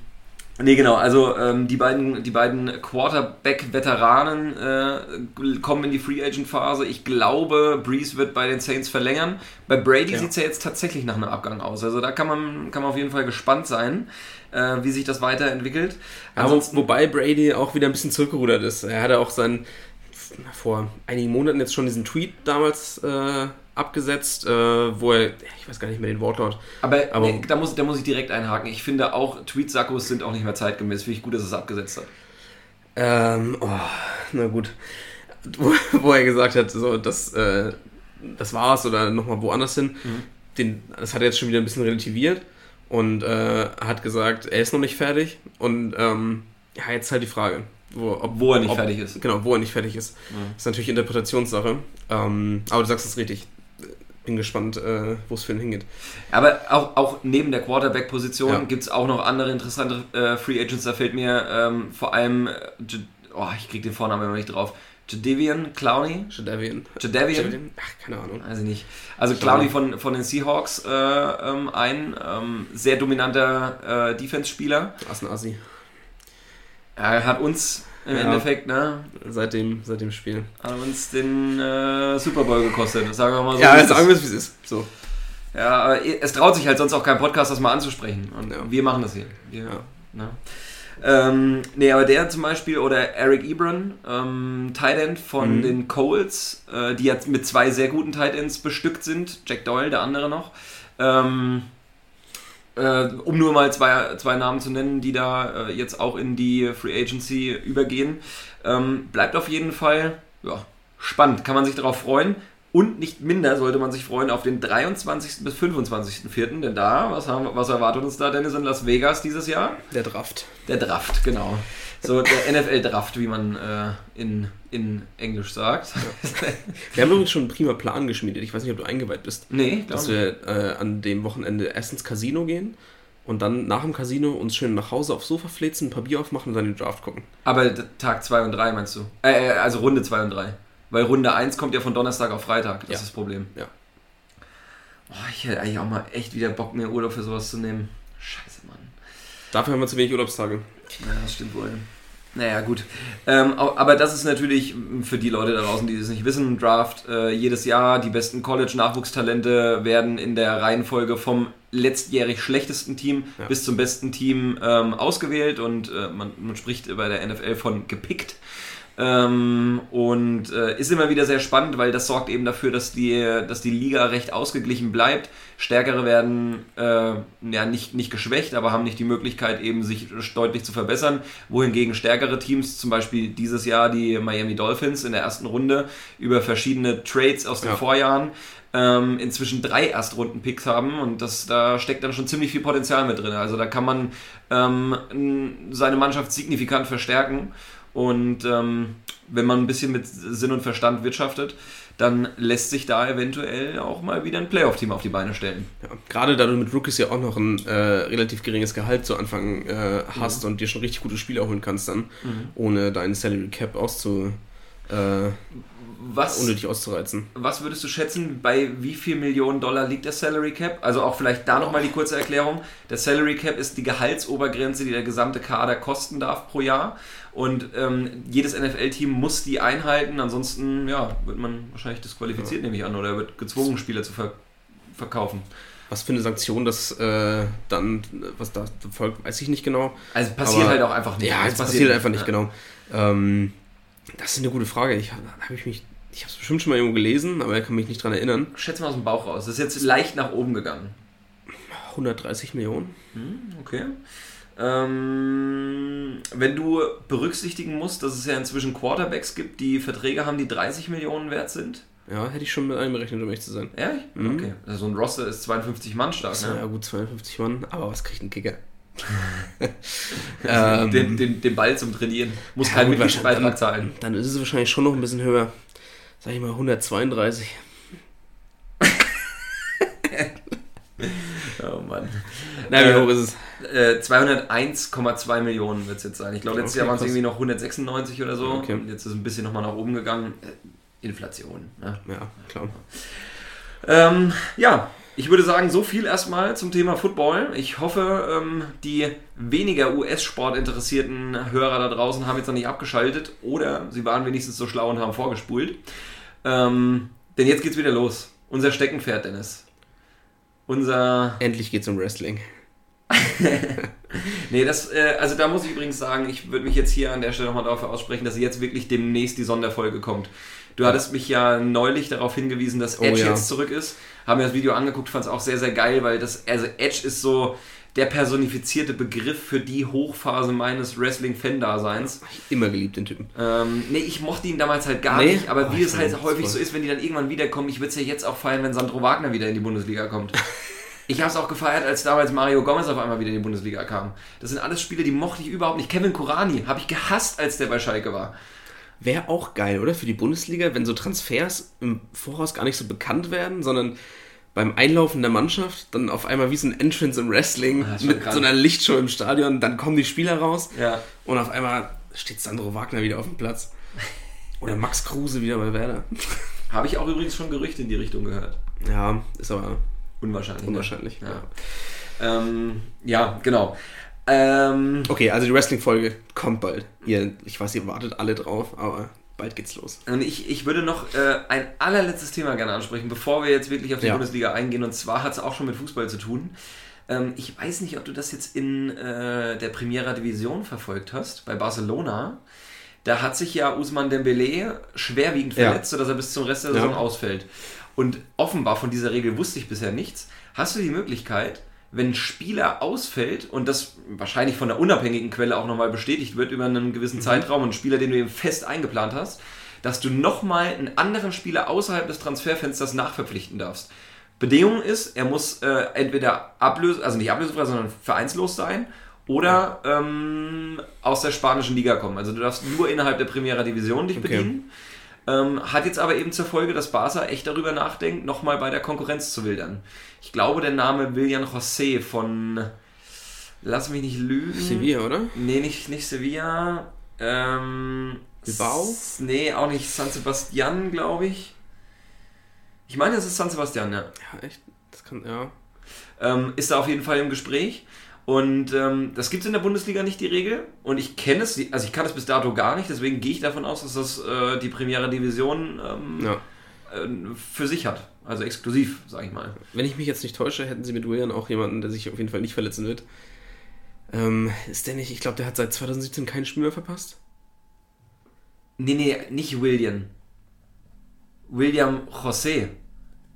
[SPEAKER 3] nee, genau, also ähm, die beiden, die beiden Quarterback-Veteranen äh, kommen in die Free Agent-Phase. Ich glaube, Breeze wird bei den Saints verlängern. Bei Brady
[SPEAKER 4] Ja.
[SPEAKER 3] sieht es ja jetzt tatsächlich nach einem Abgang aus. Also da kann man, kann man auf jeden Fall gespannt sein, äh, wie sich das weiterentwickelt.
[SPEAKER 4] Aber
[SPEAKER 3] Ansonsten,
[SPEAKER 4] wobei Brady auch wieder ein bisschen zurückgerudert ist. Er hatte auch seinen vor einigen Monaten jetzt schon diesen Tweet damals äh, abgesetzt, äh, wo er, ich weiß gar nicht mehr den Wortlaut,
[SPEAKER 3] aber
[SPEAKER 4] aber-
[SPEAKER 3] nee, da, muss, da muss ich direkt einhaken. Ich finde auch, Tweet-Sackos sind auch nicht mehr zeitgemäß. Finde ich gut, dass es abgesetzt hat.
[SPEAKER 4] Ähm, oh, na gut. Wo, wo er gesagt hat, so, das, äh, das war's oder nochmal woanders hin. Den, das hat er jetzt schon wieder ein bisschen relativiert und äh, hat gesagt, er ist noch nicht fertig. Und ähm, ja, jetzt halt die Frage, wo, ob,
[SPEAKER 3] Wo er nicht
[SPEAKER 4] ob,
[SPEAKER 3] fertig ist.
[SPEAKER 4] Genau, wo er nicht fertig ist. Ist natürlich Interpretationssache. Ähm, aber du sagst es richtig. Bin gespannt, äh, wo es für ihn hingeht.
[SPEAKER 3] Aber auch, auch neben der Quarterback-Position
[SPEAKER 4] Ja.
[SPEAKER 3] gibt es auch noch andere interessante äh, Free Agents. Da fällt mir ähm, vor allem, äh, oh, ich krieg den Vornamen immer nicht drauf. Jadavian Clowney?
[SPEAKER 4] Jadavian.
[SPEAKER 3] Jadavian?
[SPEAKER 4] Ach, keine Ahnung.
[SPEAKER 3] Weiß ich nicht. Also. Clowney von, von den Seahawks äh, ähm, ein ähm, sehr dominanter äh, Defense-Spieler.
[SPEAKER 4] Assen Assi.
[SPEAKER 3] Er hat uns im
[SPEAKER 4] Ja.
[SPEAKER 3] Endeffekt, ne,
[SPEAKER 4] Seit dem, seit dem Spiel.
[SPEAKER 3] hat uns den äh, Super Bowl gekostet. Sagen wir mal so.
[SPEAKER 4] ja, jetzt sagen wir es, wie es ist. So.
[SPEAKER 3] Ja, aber es traut sich halt sonst auch kein Podcast, das mal anzusprechen. Und
[SPEAKER 4] Ja.
[SPEAKER 3] wir machen das hier. Wir,
[SPEAKER 4] Ja.
[SPEAKER 3] ne? ähm, nee, aber der zum Beispiel oder Eric Ebron, ähm, Tight End von
[SPEAKER 4] Mhm.
[SPEAKER 3] den Colts, äh, die jetzt mit zwei sehr guten Tight Ends bestückt sind. Jack Doyle, der andere noch. Ähm, äh, um nur mal zwei, zwei Namen zu nennen, die da äh, jetzt auch in die Free Agency übergehen. Ähm, bleibt auf jeden Fall ja, spannend, kann man sich darauf freuen. Und nicht minder sollte man sich freuen auf den 23. bis 25.04. Denn da, was, haben, was erwartet uns da, Dennis, in Las Vegas dieses Jahr?
[SPEAKER 4] Der Draft.
[SPEAKER 3] Der Draft, genau. So der NFL-Draft, wie man äh, in, in Englisch sagt. [laughs]
[SPEAKER 4] Wir haben übrigens schon einen prima Plan geschmiedet. Ich weiß nicht, ob du eingeweiht bist.
[SPEAKER 3] nee,
[SPEAKER 4] Dass wir äh, an dem Wochenende erst ins Casino gehen und dann nach dem Casino uns schön nach Hause aufs Sofa flitzen, ein paar Bier aufmachen und dann den Draft gucken.
[SPEAKER 3] Aber Tag 2 und 3 meinst du? Äh, äh, also Runde 2 und 3. Weil Runde 1 kommt ja von Donnerstag auf Freitag. Das
[SPEAKER 4] Ja.
[SPEAKER 3] ist das Problem.
[SPEAKER 4] Ja.
[SPEAKER 3] Boah, ich hätte eigentlich auch mal echt wieder Bock, mir Urlaub für sowas zu nehmen. Scheiße, Mann.
[SPEAKER 4] Dafür haben wir zu wenig Urlaubstage.
[SPEAKER 3] Ja, das stimmt wohl. Naja, gut. Ähm, aber das ist natürlich für die Leute da draußen, die das nicht wissen, Draft äh, jedes Jahr. Die besten College-Nachwuchstalente werden in der Reihenfolge vom letztjährig schlechtesten Team
[SPEAKER 4] Ja.
[SPEAKER 3] bis zum besten Team ähm, ausgewählt und äh, man, man spricht bei der NFL von gepickt. Ähm, und äh, ist immer wieder sehr spannend, weil das sorgt eben dafür, dass die, dass die Liga recht ausgeglichen bleibt. Stärkere werden äh, ja nicht, nicht geschwächt, aber haben nicht die Möglichkeit, eben sich deutlich zu verbessern. Wohingegen stärkere Teams, zum Beispiel dieses Jahr die Miami Dolphins in der ersten Runde, über verschiedene Trades aus den
[SPEAKER 4] Ja.
[SPEAKER 3] Vorjahren ähm, inzwischen drei Erstrunden-Picks haben und das, da steckt dann schon ziemlich viel Potenzial mit drin. Also da kann man ähm, seine Mannschaft signifikant verstärken und ähm, wenn man ein bisschen mit Sinn und Verstand wirtschaftet, dann lässt sich da eventuell auch mal wieder ein Playoff-Team auf die Beine stellen.
[SPEAKER 4] Ja, gerade da du mit Rookies ja auch noch ein äh, relativ geringes Gehalt zu Anfang äh, hast mhm. und dir schon richtig gute Spieler holen kannst dann, mhm. ohne deinen Salary Cap auszu... Äh,
[SPEAKER 3] was,
[SPEAKER 4] unnötig auszureizen.
[SPEAKER 3] Was würdest du schätzen, bei wie viel Millionen Dollar liegt der Salary Cap? Also auch vielleicht da nochmal die kurze Erklärung. Der Salary Cap ist die Gehaltsobergrenze, die der gesamte Kader kosten darf pro Jahr. Und ähm, jedes NFL-Team muss die einhalten, ansonsten ja, wird man wahrscheinlich disqualifiziert, ja. nehme ich an, oder wird gezwungen, Spieler zu ver verkaufen.
[SPEAKER 4] Was für eine Sanktion das äh, dann, was da folgt, weiß ich nicht genau.
[SPEAKER 3] Also passiert Aber, halt auch einfach nicht.
[SPEAKER 4] Ja, es passiert, passiert, einfach nicht, ja. genau. Ähm, das ist eine gute Frage. Ich habe ich mich ich habe es bestimmt schon mal irgendwo gelesen, aber ich kann mich nicht dran erinnern.
[SPEAKER 3] Schätze mal aus dem Bauch raus. Das ist jetzt leicht nach oben gegangen.
[SPEAKER 4] 130 Millionen.
[SPEAKER 3] Hm, okay. Ähm, wenn du berücksichtigen musst, dass es ja inzwischen Quarterbacks gibt, die Verträge haben, die 30 Millionen wert sind.
[SPEAKER 4] Ja, hätte ich schon mit einberechnet, um echt zu sein.
[SPEAKER 3] Ehrlich? Mhm. Okay. Also ein Roster ist 52 Mann stark,
[SPEAKER 4] ne? Ja, gut, 52 Mann, aber was kriegt ein Kicker? [laughs]
[SPEAKER 3] ähm, den, den, den, Ball zum Trainieren. Muss ja, kein Mitgliedsbeitrag zahlen.
[SPEAKER 4] Dann ist es wahrscheinlich schon noch ein bisschen höher. Sag ich mal 132. [laughs]
[SPEAKER 3] oh Mann.
[SPEAKER 4] Na, wie äh, hoch ist
[SPEAKER 3] es? Äh, 201,2 Millionen wird es jetzt sein. Ich glaube, letztes okay, Jahr waren es irgendwie noch 196 oder so. Okay. Jetzt ist es ein bisschen nochmal nach oben gegangen. Äh, Inflation.
[SPEAKER 4] Ne? Ja, klar.
[SPEAKER 3] Ähm, ja, ich würde sagen, so viel erstmal zum Thema Football. Ich hoffe, ähm, die weniger US-Sport interessierten Hörer da draußen haben jetzt noch nicht abgeschaltet oder sie waren wenigstens so schlau und haben vorgespult. Ähm, denn jetzt geht's wieder los. Unser Steckenpferd, Dennis. Unser.
[SPEAKER 4] Endlich geht's um Wrestling. [laughs]
[SPEAKER 3] nee, das, äh, also da muss ich übrigens sagen, ich würde mich jetzt hier an der Stelle nochmal dafür aussprechen, dass jetzt wirklich demnächst die Sonderfolge kommt. Du hattest mich ja neulich darauf hingewiesen, dass oh Edge oh, ja. jetzt zurück ist. Haben mir das Video angeguckt, fand es auch sehr, sehr geil, weil das, also Edge ist so, der personifizierte Begriff für die Hochphase meines Wrestling-Fan-Daseins.
[SPEAKER 4] Immer geliebt, den Typen.
[SPEAKER 3] Ähm, nee, ich mochte ihn damals halt gar nee? nicht, aber oh, wie es halt häufig so ist, wenn die dann irgendwann wiederkommen, ich würde es ja jetzt auch feiern, wenn Sandro Wagner wieder in die Bundesliga kommt. [laughs] ich habe es auch gefeiert, als damals Mario Gomez auf einmal wieder in die Bundesliga kam. Das sind alles Spiele, die mochte ich überhaupt nicht. Kevin Kurani habe ich gehasst, als der bei Schalke war.
[SPEAKER 4] Wäre auch geil, oder? Für die Bundesliga, wenn so Transfers im Voraus gar nicht so bekannt werden, sondern beim Einlaufen der Mannschaft dann auf einmal wie so ein Entrance im Wrestling ah, mit krank. so einer Lichtshow im Stadion, dann kommen die Spieler raus
[SPEAKER 3] ja.
[SPEAKER 4] und auf einmal steht Sandro Wagner wieder auf dem Platz. Oder Max Kruse wieder bei Werder. [laughs]
[SPEAKER 3] Habe ich auch übrigens schon Gerüchte in die Richtung gehört.
[SPEAKER 4] Ja, ist aber
[SPEAKER 3] unwahrscheinlich.
[SPEAKER 4] Unwahrscheinlich,
[SPEAKER 3] ne? ja. Ja. Ähm, ja, genau. Ähm,
[SPEAKER 4] okay, also die Wrestling-Folge kommt bald. Ihr, ich weiß, ihr wartet alle drauf, aber bald geht's los.
[SPEAKER 3] Und ich, ich würde noch äh, ein allerletztes Thema gerne ansprechen, bevor wir jetzt wirklich auf die ja. Bundesliga eingehen. Und zwar hat es auch schon mit Fußball zu tun. Ähm, ich weiß nicht, ob du das jetzt in äh, der Primera Division verfolgt hast, bei Barcelona. Da hat sich ja Usman Dembele schwerwiegend verletzt, ja. sodass er bis zum Rest der Saison ja. ausfällt. Und offenbar von dieser Regel wusste ich bisher nichts. Hast du die Möglichkeit, wenn ein Spieler ausfällt und das wahrscheinlich von der unabhängigen Quelle auch nochmal bestätigt wird über einen gewissen mhm. Zeitraum und ein Spieler, den du eben fest eingeplant hast, dass du nochmal einen anderen Spieler außerhalb des Transferfensters nachverpflichten darfst. Bedingung ist, er muss äh, entweder ablösen, also nicht ablösefrei, sondern vereinslos sein oder ähm, aus der spanischen Liga kommen. Also du darfst nur innerhalb der Primera Division dich okay. bedienen. Ähm, hat jetzt aber eben zur Folge, dass Barca echt darüber nachdenkt, nochmal bei der Konkurrenz zu wildern. Ich glaube, der Name William José von. Lass mich nicht lügen.
[SPEAKER 4] Sevilla, oder?
[SPEAKER 3] Nee, nicht, nicht Sevilla. Ähm,
[SPEAKER 4] Bilbao?
[SPEAKER 3] Nee, auch nicht San Sebastian, glaube ich. Ich meine, es ist San Sebastian, ja.
[SPEAKER 4] Ja, echt? Das kann, ja.
[SPEAKER 3] Ähm, ist da auf jeden Fall im Gespräch. Und ähm, das gibt es in der Bundesliga nicht, die Regel. Und ich kenne es, also ich kann es bis dato gar nicht, deswegen gehe ich davon aus, dass das äh, die Premiere Division ähm, ja. äh, für sich hat. Also exklusiv, sage ich mal.
[SPEAKER 4] Wenn ich mich jetzt nicht täusche, hätten sie mit William auch jemanden, der sich auf jeden Fall nicht verletzen wird. Ähm, ist der nicht, ich glaube, der hat seit 2017 kein Spiel mehr verpasst?
[SPEAKER 3] Nee, nee, nicht William. William José.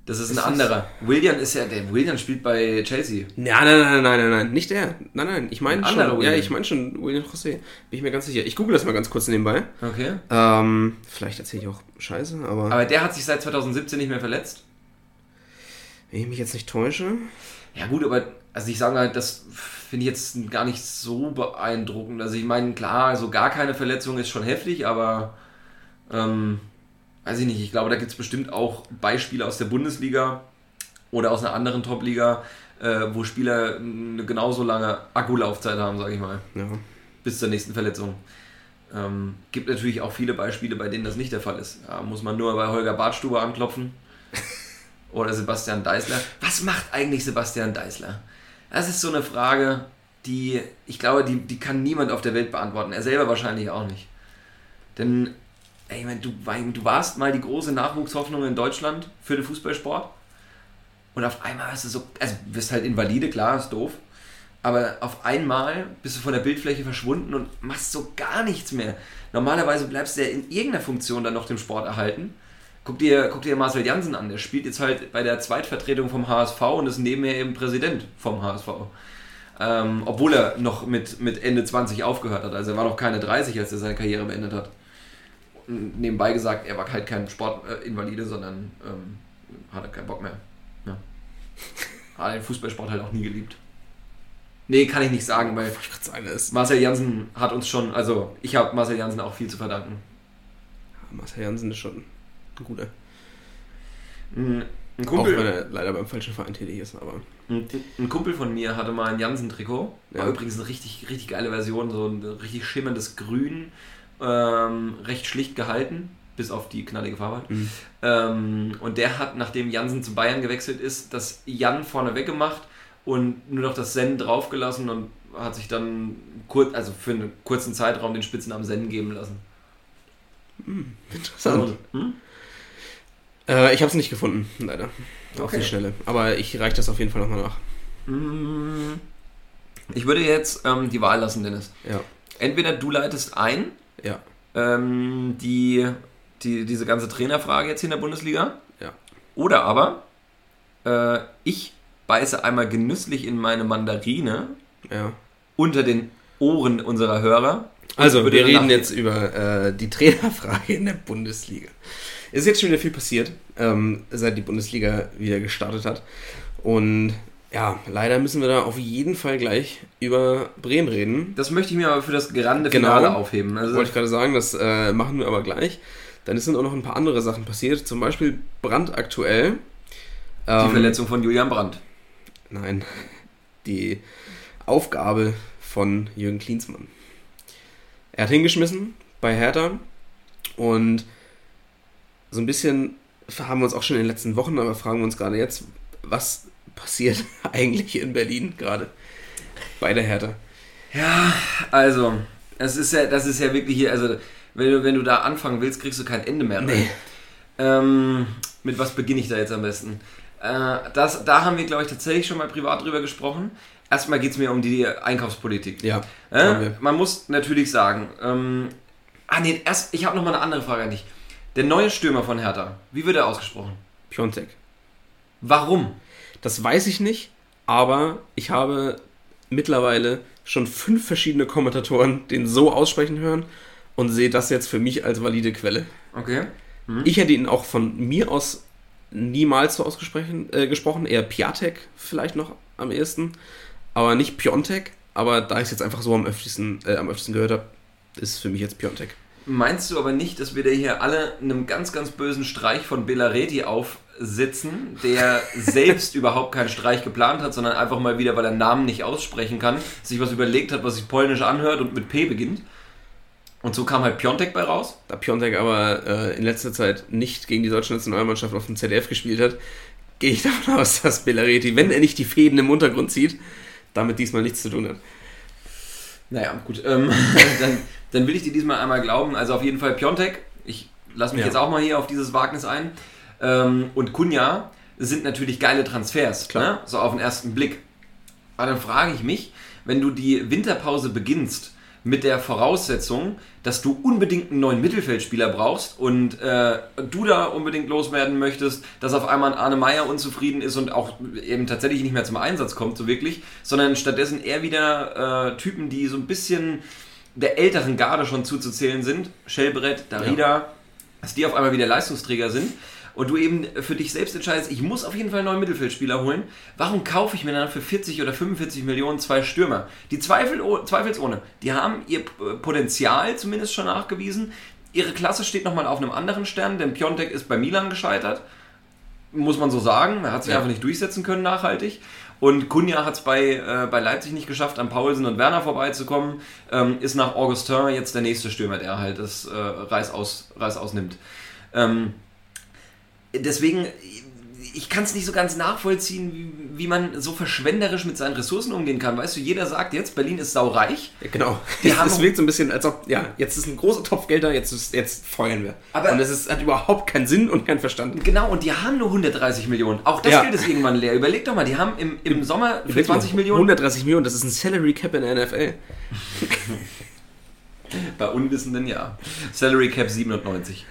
[SPEAKER 3] Das ist, ist ein anderer. William ist ja, der William spielt bei Chelsea.
[SPEAKER 4] Nein, nein, nein, nein, nein, nein, nicht der. Nein, nein, ich meine schon. William. Ja, ich meine schon William José. Bin ich mir ganz sicher. Ich google das mal ganz kurz nebenbei.
[SPEAKER 3] Okay.
[SPEAKER 4] Ähm, vielleicht erzähle ich auch Scheiße, aber.
[SPEAKER 3] Aber der hat sich seit 2017 nicht mehr verletzt?
[SPEAKER 4] Wenn ich mich jetzt nicht täusche.
[SPEAKER 3] Ja gut, aber also ich sage halt, das finde ich jetzt gar nicht so beeindruckend. Also ich meine, klar, so gar keine Verletzung ist schon heftig, aber ähm, weiß ich nicht, ich glaube, da gibt es bestimmt auch Beispiele aus der Bundesliga oder aus einer anderen Top-Liga, äh, wo Spieler eine genauso lange Akkulaufzeit haben, sage ich mal,
[SPEAKER 4] Ja.
[SPEAKER 3] bis zur nächsten Verletzung. Ähm, gibt natürlich auch viele Beispiele, bei denen das nicht der Fall ist. Ja, muss man nur bei Holger Bartstuber anklopfen. Oder Sebastian Deißler. Was macht eigentlich Sebastian Deißler? Das ist so eine Frage, die, ich glaube, die, die kann niemand auf der Welt beantworten. Er selber wahrscheinlich auch nicht. Denn, ey, ich mein, du, du warst mal die große Nachwuchshoffnung in Deutschland für den Fußballsport. Und auf einmal hast du so, also bist halt Invalide, klar, ist doof. Aber auf einmal bist du von der Bildfläche verschwunden und machst so gar nichts mehr. Normalerweise bleibst du ja in irgendeiner Funktion dann noch dem Sport erhalten. Guck dir, guck dir Marcel Jansen an, der spielt jetzt halt bei der Zweitvertretung vom HSV und ist nebenher eben Präsident vom HSV. Ähm, obwohl er noch mit, mit Ende 20 aufgehört hat. Also er war noch keine 30, als er seine Karriere beendet hat. Und nebenbei gesagt, er war halt kein Sportinvalide, sondern ähm, hatte keinen Bock mehr. Ja. [laughs] Hat den Fußballsport halt auch nie geliebt. Nee, kann ich nicht sagen, weil Marcel Jansen hat uns schon, also ich habe Marcel Jansen auch viel zu verdanken.
[SPEAKER 4] Marcel Jansen ist schon ein guter.
[SPEAKER 3] Ein, ein
[SPEAKER 4] Auch wenn
[SPEAKER 3] Kumpel,
[SPEAKER 4] er leider beim falschen Verein tätig ist, aber.
[SPEAKER 3] ein, Kumpel von mir hatte mal ein Jansen-Trikot. War
[SPEAKER 4] Ja.
[SPEAKER 3] übrigens eine richtig, richtig geile Version, so ein richtig schimmerndes Grün, ähm, recht schlicht gehalten, bis auf die knallige Farbe.
[SPEAKER 4] Mhm.
[SPEAKER 3] Ähm, und der hat, nachdem Jansen zu Bayern gewechselt ist, das Jan vorne weggemacht und nur noch das Sen draufgelassen und hat sich dann kurz, also für einen kurzen Zeitraum den Spitznamen Sen geben lassen.
[SPEAKER 4] Interessant.
[SPEAKER 3] Hm?
[SPEAKER 4] Äh, ich habe es nicht gefunden, leider. Auf
[SPEAKER 3] Okay.
[SPEAKER 4] die Schnelle. Aber ich reiche das auf jeden Fall nochmal nach.
[SPEAKER 3] Mm, Ich würde jetzt ähm, die Wahl lassen, Dennis.
[SPEAKER 4] Ja.
[SPEAKER 3] Entweder du leitest ein,
[SPEAKER 4] Ja.
[SPEAKER 3] ähm, die, die, diese ganze Trainerfrage jetzt hier in der Bundesliga.
[SPEAKER 4] Ja.
[SPEAKER 3] Oder aber äh, ich beiße einmal genüsslich in meine Mandarine
[SPEAKER 4] Ja.
[SPEAKER 3] unter den Ohren unserer Hörer.
[SPEAKER 4] Also, wir reden jetzt über äh, die Trainerfrage in der Bundesliga. Es ist jetzt schon wieder viel passiert, ähm, seit die Bundesliga wieder gestartet hat. Und ja, leider müssen wir da auf jeden Fall gleich über Bremen reden.
[SPEAKER 3] Das möchte ich mir aber für das grande
[SPEAKER 4] Genau.
[SPEAKER 3] Finale aufheben. Also,
[SPEAKER 4] Wollte ich gerade sagen, das äh, machen wir aber gleich. Dann sind auch noch ein paar andere Sachen passiert, zum Beispiel brandaktuell.
[SPEAKER 3] die
[SPEAKER 4] Ähm,
[SPEAKER 3] Verletzung von Julian Brandt.
[SPEAKER 4] Nein, die Aufgabe von Jürgen Klinsmann. Er hat hingeschmissen bei Hertha und so ein bisschen haben wir uns auch schon in den letzten Wochen, aber fragen wir uns gerade jetzt, was passiert [laughs] eigentlich in Berlin gerade bei der Hertha?
[SPEAKER 3] Ja, also, das ist ja, das ist ja wirklich hier, also, wenn du, wenn du da anfangen willst, kriegst du kein Ende mehr. rein.
[SPEAKER 4] Nee.
[SPEAKER 3] Ähm, mit was beginne ich da jetzt am besten? Äh, das, da haben wir, glaube ich, tatsächlich schon mal privat drüber gesprochen. Erstmal geht es mir um die Einkaufspolitik.
[SPEAKER 4] Ja,
[SPEAKER 3] Äh, man muss natürlich sagen, ähm, ah nee, erst, ich habe noch mal eine andere Frage an dich. Der neue Stürmer von Hertha, wie wird er ausgesprochen?
[SPEAKER 4] Piontek.
[SPEAKER 3] Warum?
[SPEAKER 4] Das weiß ich nicht, aber ich habe mittlerweile schon fünf verschiedene Kommentatoren den so aussprechen hören und sehe das jetzt für mich als valide Quelle.
[SPEAKER 3] Okay.
[SPEAKER 4] Ich hätte ihn auch von mir aus niemals so ausgesprochen, äh, gesprochen, eher Piatek vielleicht noch am ehesten, aber nicht Piontek. Aber da ich es jetzt einfach so am öftesten, äh, am öftesten gehört habe, ist es für mich jetzt Piontek.
[SPEAKER 3] Meinst du aber nicht, dass wir da hier alle einem ganz, ganz bösen Streich von Belareti aufsitzen, der [laughs] selbst überhaupt keinen Streich geplant hat, sondern einfach mal wieder, weil er Namen nicht aussprechen kann, sich was überlegt hat, was sich polnisch anhört und mit P beginnt? Und so kam halt Piontek bei raus?
[SPEAKER 4] Da Piontek aber äh, in letzter Zeit nicht gegen die deutsche Nationalmannschaft auf dem ZDF gespielt hat, gehe ich davon aus, dass Belareti, wenn er nicht die Fäden im Untergrund zieht, damit diesmal nichts zu tun hat.
[SPEAKER 3] Naja, gut. Ähm, [laughs] dann, dann will ich dir diesmal einmal glauben. Also auf jeden Fall Piontek. Ich lasse mich
[SPEAKER 4] Ja.
[SPEAKER 3] jetzt auch mal hier auf dieses Wagnis ein. Ähm, und Kunja sind natürlich geile Transfers.
[SPEAKER 4] Klar.
[SPEAKER 3] Ne? So auf den ersten Blick. Aber dann frage ich mich, wenn du die Winterpause beginnst mit der Voraussetzung, dass du unbedingt einen neuen Mittelfeldspieler brauchst und äh, du da unbedingt loswerden möchtest, dass auf einmal ein Arne Meyer unzufrieden ist und auch eben tatsächlich nicht mehr zum Einsatz kommt, so wirklich, sondern stattdessen eher wieder äh, Typen, die so ein bisschen der älteren Garde schon zuzuzählen sind, Schellbrett, Darida, dass die auf einmal wieder Leistungsträger sind und du eben für dich selbst entscheidest, ich muss auf jeden Fall einen neuen Mittelfeldspieler holen, warum kaufe ich mir dann für 40 oder 45 Millionen zwei Stürmer? Die Zweifel, zweifelsohne, die haben ihr Potenzial zumindest schon nachgewiesen. Ihre Klasse steht nochmal auf einem anderen Stern, denn Piontek ist bei Milan gescheitert. Muss man so sagen. Er hat sich
[SPEAKER 4] Ja.
[SPEAKER 3] einfach nicht durchsetzen können nachhaltig. Und Kunja hat es bei, äh, bei Leipzig nicht geschafft, an Paulsen und Werner vorbeizukommen. Ähm, ist nach Augustin jetzt der nächste Stürmer, der halt das äh, Reiß, aus, Reiß ausnimmt. Ähm, deswegen, ich kann es nicht so ganz nachvollziehen, wie, wie man so verschwenderisch mit seinen Ressourcen umgehen kann. Weißt du, jeder sagt jetzt, Berlin ist saureich.
[SPEAKER 4] Ja, genau.
[SPEAKER 3] Die haben-
[SPEAKER 4] es wirkt so ein bisschen, als ob, ja, jetzt ist ein großer Topf Geld da, jetzt, ist, jetzt feuern wir.
[SPEAKER 3] Aber-
[SPEAKER 4] und es ist, hat überhaupt keinen Sinn und keinen Verstand.
[SPEAKER 3] Genau, und die haben nur 130 Millionen. Auch das
[SPEAKER 4] Ja.
[SPEAKER 3] Geld ist irgendwann leer. Überleg doch mal, die haben im, im Sommer für 20 Millionen
[SPEAKER 4] 130 Millionen, das ist ein Salary Cap in der NFL. [laughs]
[SPEAKER 3] Bei Unwissenden ja. Salary Cap 97.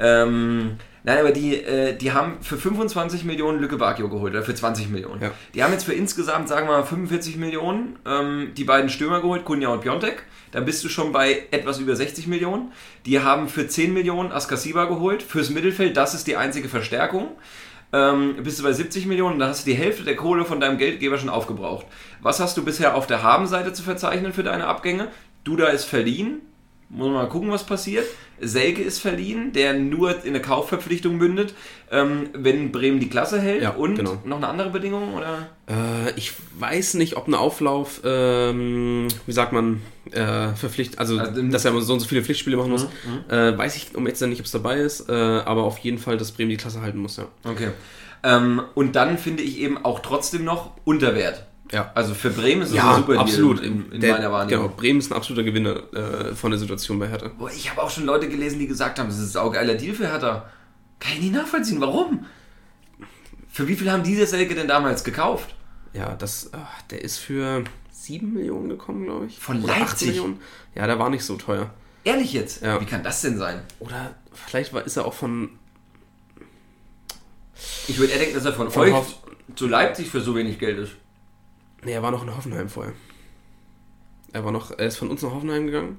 [SPEAKER 3] Ähm, nein, aber die, äh, die haben für 25 Millionen Lücke Bakio geholt, oder für 20 Millionen.
[SPEAKER 4] Ja.
[SPEAKER 3] Die haben jetzt für insgesamt, sagen wir mal, 45 Millionen ähm, die beiden Stürmer geholt, Kunja und Piontek. Dann bist du schon bei etwas über 60 Millionen. Die haben für 10 Millionen Askasiba geholt. Fürs Mittelfeld, das ist die einzige Verstärkung. Ähm, bist du bei 70 Millionen, dann hast du die Hälfte der Kohle von deinem Geldgeber schon aufgebraucht. Was hast du bisher auf der Habenseite zu verzeichnen für deine Abgänge? Duda ist verliehen, muss man mal gucken, was passiert. Selke ist verliehen, der nur in eine Kaufverpflichtung mündet, ähm, wenn Bremen die Klasse hält.
[SPEAKER 4] Ja,
[SPEAKER 3] und
[SPEAKER 4] genau.
[SPEAKER 3] noch eine andere Bedingung? Oder?
[SPEAKER 4] Äh, ich weiß nicht, ob ein Auflauf, ähm, wie sagt man, äh, verpflichtet, also,
[SPEAKER 3] Also,
[SPEAKER 4] dass er so und so viele Pflichtspiele machen muss. Äh, weiß ich um jetzt nicht, ob es dabei ist, äh, aber auf jeden Fall, dass Bremen die Klasse halten muss, ja.
[SPEAKER 3] Okay. Ähm, und dann finde ich eben auch trotzdem noch Unterwert.
[SPEAKER 4] Ja.
[SPEAKER 3] Also für Bremen ist es
[SPEAKER 4] Ja,
[SPEAKER 3] ein super Deal
[SPEAKER 4] absolut.
[SPEAKER 3] in, in
[SPEAKER 4] Der-
[SPEAKER 3] meiner Wahrnehmung.
[SPEAKER 4] Genau, Bremen ist ein absoluter Gewinner äh, von der Situation bei Hertha.
[SPEAKER 3] Boah, Ich habe auch schon Leute gelesen, die gesagt haben, das ist ein saugeiler Deal für Hertha. Kann ich nicht nachvollziehen, warum? Für wie viel haben diese Selke denn damals gekauft?
[SPEAKER 4] Ja, das, ach, der ist für 7 Millionen gekommen, glaube ich.
[SPEAKER 3] Von
[SPEAKER 4] Oder 8
[SPEAKER 3] Leipzig?
[SPEAKER 4] Millionen. Ja, der war nicht so teuer.
[SPEAKER 3] Ehrlich jetzt?
[SPEAKER 4] Ja.
[SPEAKER 3] Wie kann das denn sein?
[SPEAKER 4] Oder vielleicht war, ist er auch von,
[SPEAKER 3] Ich würde eher denken, dass er von,
[SPEAKER 4] Von
[SPEAKER 3] euch
[SPEAKER 4] Hoff-
[SPEAKER 3] zu Leipzig für so wenig Geld ist.
[SPEAKER 4] Nee, er war noch in Hoffenheim vorher. Er war noch, er ist von uns nach Hoffenheim gegangen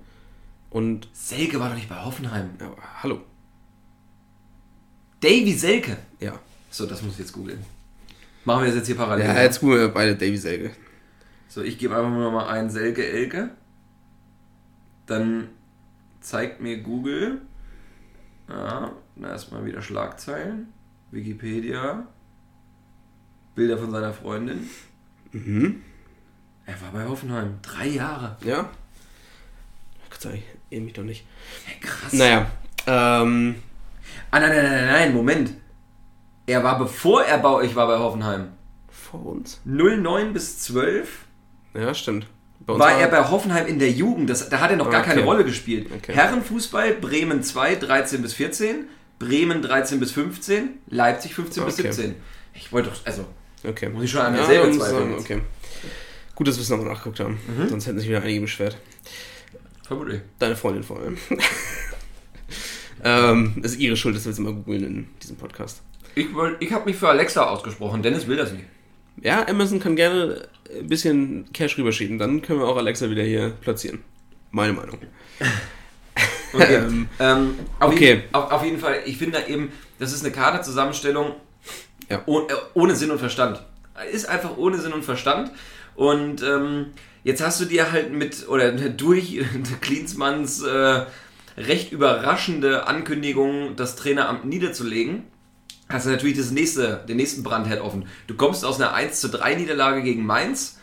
[SPEAKER 4] und,
[SPEAKER 3] Selke war doch nicht bei Hoffenheim.
[SPEAKER 4] ja, hallo.
[SPEAKER 3] Davy Selke.
[SPEAKER 4] Ja.
[SPEAKER 3] So, das muss ich jetzt googeln. Machen wir das jetzt hier parallel.
[SPEAKER 4] Ja, jetzt gucken wir beide Davy Selke.
[SPEAKER 3] So, ich gebe einfach nur mal ein Selke Elke. Dann zeigt mir Google. Ja, na, erstmal wieder Schlagzeilen. Wikipedia. Bilder von seiner Freundin.
[SPEAKER 4] Mhm.
[SPEAKER 3] Er war bei Hoffenheim. Drei Jahre.
[SPEAKER 4] Ja. Gott sei Dank, ich mich doch nicht.
[SPEAKER 3] Ja, krass.
[SPEAKER 4] Naja, ähm,
[SPEAKER 3] Ah, nein, nein, nein, nein, Moment. Er war, bevor er bei euch war bei Hoffenheim.
[SPEAKER 4] vor uns.
[SPEAKER 3] 09 bis 12
[SPEAKER 4] Ja, stimmt. Uns
[SPEAKER 3] war er bei Hoffenheim in der Jugend. Das, da hat er noch gar
[SPEAKER 4] Okay.
[SPEAKER 3] keine Rolle gespielt.
[SPEAKER 4] Okay.
[SPEAKER 3] Herrenfußball, Bremen 2, 13 bis 14, Bremen 13 bis 15, Leipzig 15 bis
[SPEAKER 4] Okay.
[SPEAKER 3] 17. Ich wollte doch, also,
[SPEAKER 4] Okay.
[SPEAKER 3] Muss ich schon an mir selber zweifeln.
[SPEAKER 4] Okay. Gut, dass wir es nochmal nachgeguckt haben. Sonst hätten sich wieder einige beschwert.
[SPEAKER 3] vermutlich.
[SPEAKER 4] Deine Freundin vor allem. [laughs] ähm, es ist ihre Schuld, dass wir jetzt immer googeln in diesem Podcast.
[SPEAKER 3] Ich, ich habe mich für Alexa ausgesprochen. Dennis will das nicht.
[SPEAKER 4] Ja, Amazon kann gerne ein bisschen Cash rüberschieben. Dann können wir auch Alexa wieder hier platzieren. Meine Meinung. [laughs]
[SPEAKER 3] Okay. [laughs]
[SPEAKER 4] Ähm,
[SPEAKER 3] ähm, auf,
[SPEAKER 4] okay.
[SPEAKER 3] Jeden, auf, auf jeden Fall, ich finde da eben, das ist eine Kaderzusammenstellung
[SPEAKER 4] Ja.
[SPEAKER 3] oh, äh, ohne Sinn und Verstand. Ist einfach ohne Sinn und Verstand. Und ähm, jetzt hast du dir halt mit, oder [laughs] durch Klinsmanns äh, recht überraschende Ankündigung, das Traineramt niederzulegen, hast du natürlich das nächste, den nächsten Brandherd offen. Du kommst aus einer 1 zu 3 Niederlage gegen Mainz,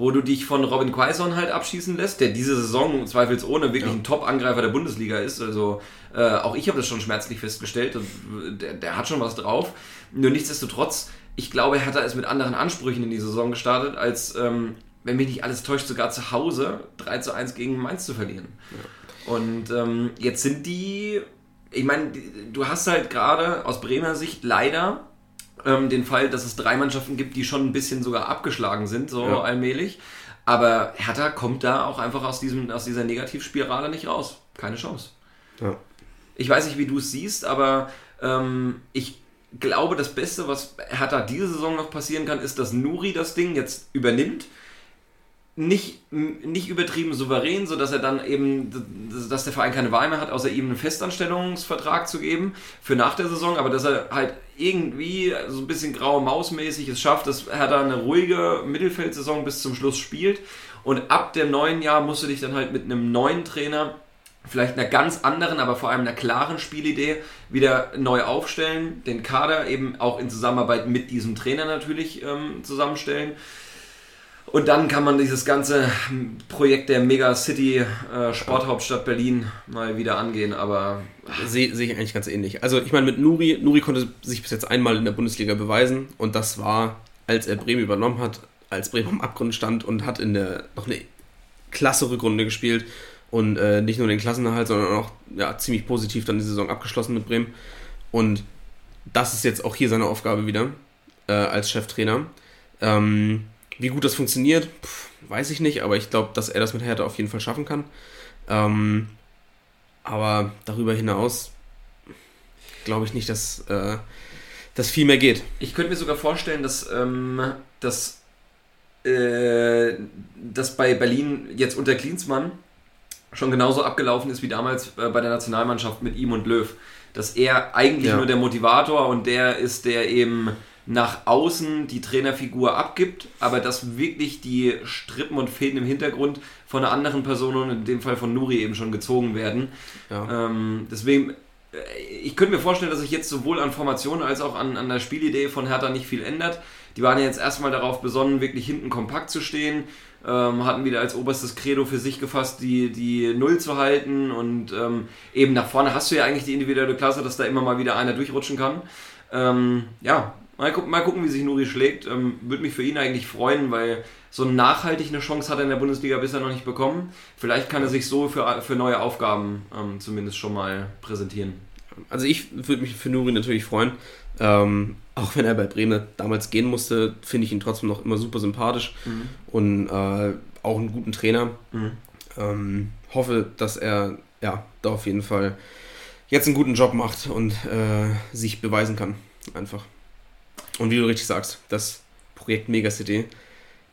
[SPEAKER 3] wo du dich von Robin Quaison halt abschießen lässt, der diese Saison zweifelsohne wirklich ein Top-Angreifer der Bundesliga ist. Also äh, auch ich habe das schon schmerzlich festgestellt. Und Der, der hat schon was drauf. Nur nichtsdestotrotz, ich glaube, Hertha ist mit anderen Ansprüchen in die Saison gestartet, als, ähm, wenn mich nicht alles täuscht, sogar zu Hause 3 zu 1 gegen Mainz zu verlieren. Und ähm, jetzt sind die, ich meine, du hast halt gerade aus Bremer Sicht leider ähm, den Fall, dass es drei Mannschaften gibt, die schon ein bisschen sogar abgeschlagen sind, so
[SPEAKER 4] Ja.
[SPEAKER 3] allmählich. Aber Hertha kommt da auch einfach aus, diesem, aus dieser Negativspirale nicht raus. Keine Chance.
[SPEAKER 4] Ja.
[SPEAKER 3] Ich weiß nicht, wie du es siehst, aber ähm, ich glaube, das Beste, was Hertha diese Saison noch passieren kann, ist, dass Nuri das Ding jetzt übernimmt. Nicht, nicht übertrieben souverän, sodass er dann eben, dass der Verein keine Wahl mehr hat, außer ihm einen Festanstellungsvertrag zu geben für nach der Saison, aber dass er halt irgendwie so ein bisschen graue Mausmäßig es schafft, dass er da eine ruhige Mittelfeldsaison bis zum Schluss spielt und ab dem neuen Jahr musst du dich dann halt mit einem neuen Trainer vielleicht einer ganz anderen, aber vor allem einer klaren Spielidee wieder neu aufstellen, den Kader eben auch in Zusammenarbeit mit diesem Trainer natürlich ähm, zusammenstellen. Und dann kann man dieses ganze Projekt der Megacity äh, Sporthauptstadt Berlin mal wieder angehen, aber
[SPEAKER 4] sehe seh ich eigentlich ganz ähnlich. Also ich meine mit Nuri, Nuri konnte sich bis jetzt einmal in der Bundesliga beweisen und das war, als er Bremen übernommen hat, als Bremen am Abgrund stand und hat in der noch eine klasse Rückrunde gespielt und äh, nicht nur den Klassenerhalt, sondern auch ja, ziemlich positiv dann die Saison abgeschlossen mit Bremen. Und das ist jetzt auch hier seine Aufgabe wieder äh, als Cheftrainer. Ähm, wie gut das funktioniert, pf, weiß ich nicht, aber ich glaube, dass er das mit Hertha auf jeden Fall schaffen kann. Ähm, aber darüber hinaus glaube ich nicht, dass, äh, dass viel mehr geht.
[SPEAKER 3] Ich könnte mir sogar vorstellen, dass, ähm, dass, äh, dass bei Berlin jetzt unter Klinsmann schon genauso abgelaufen ist wie damals äh, bei der Nationalmannschaft mit ihm und Löw. Dass er eigentlich ja. nur der Motivator und der ist, der eben nach außen die Trainerfigur abgibt, aber dass wirklich die Strippen und Fäden im Hintergrund von einer anderen Person und in dem Fall von Nuri eben schon gezogen werden. Ja. Ähm, deswegen, äh, ich könnte mir vorstellen, dass sich jetzt sowohl an Formationen als auch an, an der Spielidee von Hertha nicht viel ändert. Die waren ja jetzt erstmal darauf besonnen, wirklich hinten kompakt zu stehen, ähm, hatten wieder als oberstes Credo für sich gefasst, die, die Null zu halten und ähm, eben nach vorne hast du ja eigentlich die individuelle Klasse, dass da immer mal wieder einer durchrutschen kann. Ähm, ja, mal, gu mal gucken, wie sich Nuri schlägt. Ähm, Würde mich für ihn eigentlich freuen, weil so nachhaltig eine Chance hat er in der Bundesliga bisher noch nicht bekommen. Vielleicht kann er sich so für, für neue Aufgaben ähm, zumindest schon mal präsentieren.
[SPEAKER 4] Also ich würde mich für Nuri natürlich freuen. Ähm, auch wenn er bei Bremen damals gehen musste, finde ich ihn trotzdem noch immer super sympathisch mhm. und äh, auch einen guten Trainer. Mhm. Ähm, hoffe, dass er ja da auf jeden Fall jetzt einen guten Job macht und äh, sich beweisen kann. Einfach. Und wie du richtig sagst, das Projekt Megacity,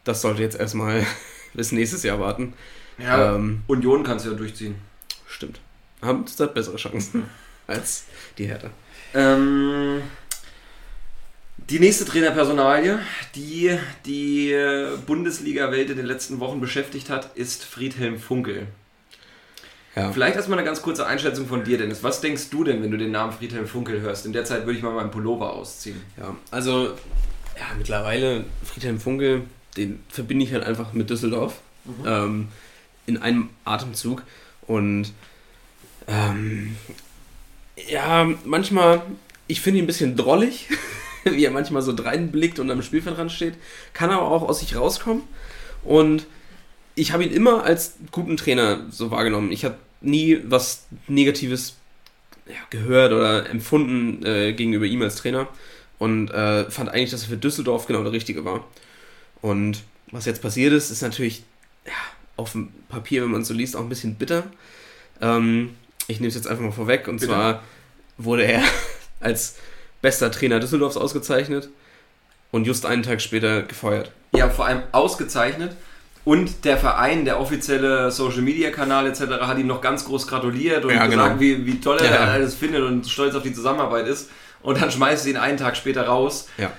[SPEAKER 4] das sollte jetzt erstmal [laughs] bis nächstes Jahr warten.
[SPEAKER 3] Ja, ähm, Union kannst du ja durchziehen.
[SPEAKER 4] Stimmt. Haben da bessere Chancen [laughs] als die Hertha.
[SPEAKER 3] Ähm, die nächste Trainerpersonalie, die die Bundesliga-Welt in den letzten Wochen beschäftigt hat, ist Friedhelm Funkel. Ja. Vielleicht erstmal eine ganz kurze Einschätzung von dir, Dennis. Was denkst du denn, wenn du den Namen Friedhelm Funkel hörst? In der Zeit würde ich mal meinen Pullover ausziehen.
[SPEAKER 4] Ja, also ja, mittlerweile Friedhelm Funkel, den verbinde ich halt einfach mit Düsseldorf mhm. ähm, in einem Atemzug. Und ähm, ja, manchmal, ich finde ihn ein bisschen drollig. [laughs] wie er manchmal so dreinblickt und am Spielfeldrand steht, kann aber auch aus sich rauskommen. Und ich habe ihn immer als guten Trainer so wahrgenommen. Ich habe nie was Negatives ja, gehört oder empfunden äh, gegenüber ihm als Trainer und äh, fand eigentlich, dass er für Düsseldorf genau der Richtige war. Und was jetzt passiert ist, ist natürlich ja, auf dem Papier, wenn man es so liest, auch ein bisschen bitter. Ähm, ich nehme es jetzt einfach mal vorweg und Bitte. zwar wurde er [laughs] als bester Trainer Düsseldorfs ausgezeichnet und just einen Tag später gefeuert.
[SPEAKER 3] Ja, vor allem ausgezeichnet. Und der Verein, der offizielle Social Media Kanal etc. hat ihm noch ganz groß gratuliert und ja, gesagt, genau. wie, wie toll er ja. alles findet und stolz auf die Zusammenarbeit ist. Und dann schmeißt sie ihn einen Tag später raus.
[SPEAKER 4] Ja.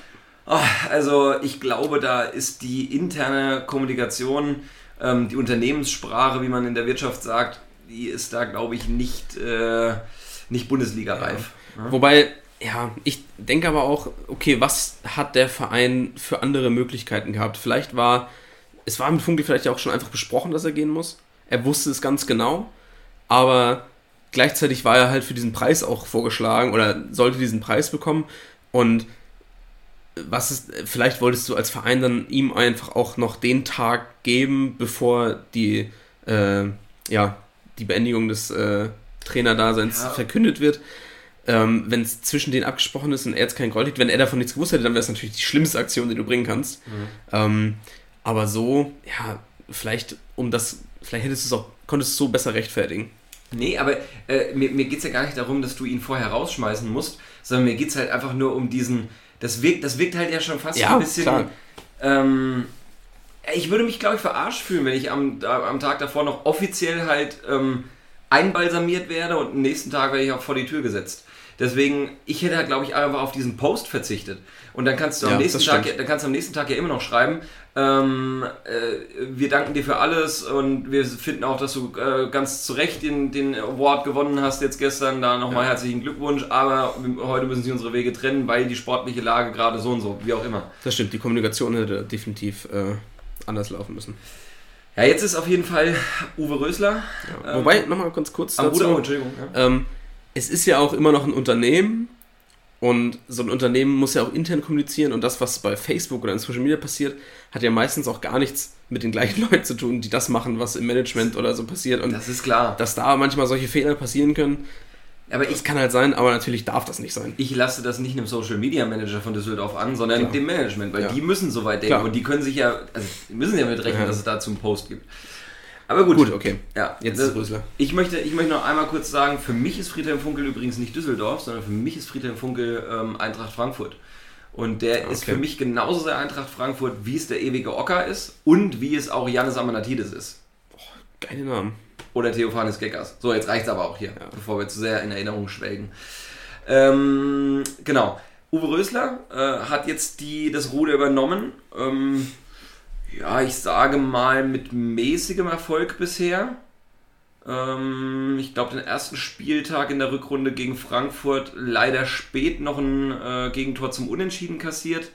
[SPEAKER 3] Oh, also ich glaube, da ist die interne Kommunikation, ähm, die Unternehmenssprache, wie man in der Wirtschaft sagt, die ist da, glaube ich, nicht, äh, nicht Bundesliga-reif.
[SPEAKER 4] Wobei ja, ich denke aber auch, okay, was hat der Verein für andere Möglichkeiten gehabt? Vielleicht war, es war mit Funkel vielleicht auch schon einfach besprochen, dass er gehen muss. Er wusste es ganz genau, aber gleichzeitig war er halt für diesen Preis auch vorgeschlagen oder sollte diesen Preis bekommen. Und was ist, vielleicht wolltest du als Verein dann ihm einfach auch noch den Tag geben, bevor die, äh, ja, die Beendigung des äh, Trainerdaseins ja. verkündet wird ähm, wenn es zwischen denen abgesprochen ist und er jetzt kein Groll liegt, wenn er davon nichts gewusst hätte, dann wäre es natürlich die schlimmste Aktion, die du bringen kannst. Mhm. Ähm, aber so, ja, vielleicht um das, vielleicht hättest du es auch, konntest du es so besser rechtfertigen.
[SPEAKER 3] Nee, aber äh, mir, mir geht es ja gar nicht darum, dass du ihn vorher rausschmeißen musst, sondern mir geht es halt einfach nur um diesen, das wirkt, das wirkt halt ja schon fast
[SPEAKER 4] ja,
[SPEAKER 3] ein bisschen, ähm, Ich würde mich, glaube ich, verarscht fühlen, wenn ich am, am Tag davor noch offiziell halt ähm, einbalsamiert werde und am nächsten Tag werde ich auch vor die Tür gesetzt. Deswegen, ich hätte, glaube ich, einfach auf diesen Post verzichtet. Und dann kannst du am
[SPEAKER 4] Ja,
[SPEAKER 3] nächsten Tag, dann kannst du am nächsten Tag ja immer noch schreiben, ähm, äh, wir danken dir für alles und wir finden auch, dass du äh, ganz zu Recht den, den Award gewonnen hast jetzt gestern. Da nochmal herzlichen Glückwunsch, aber heute müssen sich unsere Wege trennen, weil die sportliche Lage gerade so und so, wie auch immer.
[SPEAKER 4] Das stimmt, die Kommunikation hätte definitiv äh, anders laufen müssen.
[SPEAKER 3] Ja, jetzt ist auf jeden Fall Uwe Rösler.
[SPEAKER 4] Ja.
[SPEAKER 3] Ähm,
[SPEAKER 4] Wobei, nochmal ganz kurz
[SPEAKER 3] Am
[SPEAKER 4] dazu.
[SPEAKER 3] Ruder, oh, Entschuldigung. Ja.
[SPEAKER 4] Ähm, es ist ja auch immer noch ein Unternehmen und so ein Unternehmen muss ja auch intern kommunizieren und das, was bei Facebook oder in Social Media passiert, hat ja meistens auch gar nichts mit den gleichen [laughs] Leuten zu tun, die das machen, was im Management oder so passiert und
[SPEAKER 3] Das ist klar.
[SPEAKER 4] dass da manchmal solche Fehler passieren können,
[SPEAKER 3] Aber
[SPEAKER 4] das
[SPEAKER 3] ich,
[SPEAKER 4] kann halt sein, aber natürlich darf das nicht sein.
[SPEAKER 3] ich lasse das nicht einem Social Media Manager von Düsseldorf an, sondern
[SPEAKER 4] Klar.
[SPEAKER 3] dem Management, weil
[SPEAKER 4] Ja.
[SPEAKER 3] die müssen so weit denken
[SPEAKER 4] Klar.
[SPEAKER 3] und die können sich ja, also müssen ja mit rechnen,
[SPEAKER 4] Ja.
[SPEAKER 3] dass es dazu einen Post gibt. Aber gut.
[SPEAKER 4] Gut, okay.
[SPEAKER 3] Ja,
[SPEAKER 4] Jetzt
[SPEAKER 3] das-
[SPEAKER 4] ist Rösler.
[SPEAKER 3] Ich möchte, ich möchte noch einmal kurz sagen, für mich ist Friedhelm Funkel übrigens nicht Düsseldorf, sondern für mich ist Friedhelm Funkel ähm, Eintracht Frankfurt. Und der ist
[SPEAKER 4] Okay.
[SPEAKER 3] für mich genauso sehr Eintracht Frankfurt, wie es der ewige Ocker ist und wie es auch Janis Amanatidis ist.
[SPEAKER 4] Geile Namen.
[SPEAKER 3] Oder Theophanes Geckers. So, jetzt reicht's aber auch hier, bevor wir zu sehr in Erinnerung schwelgen. Ähm, genau. Uwe Rösler äh, hat jetzt die, das Ruder übernommen. Ähm, ja, ich sage mal mit mäßigem Erfolg bisher. Ähm, ich glaube, den ersten Spieltag in der Rückrunde gegen Frankfurt leider spät noch ein äh, Gegentor zum Unentschieden kassiert.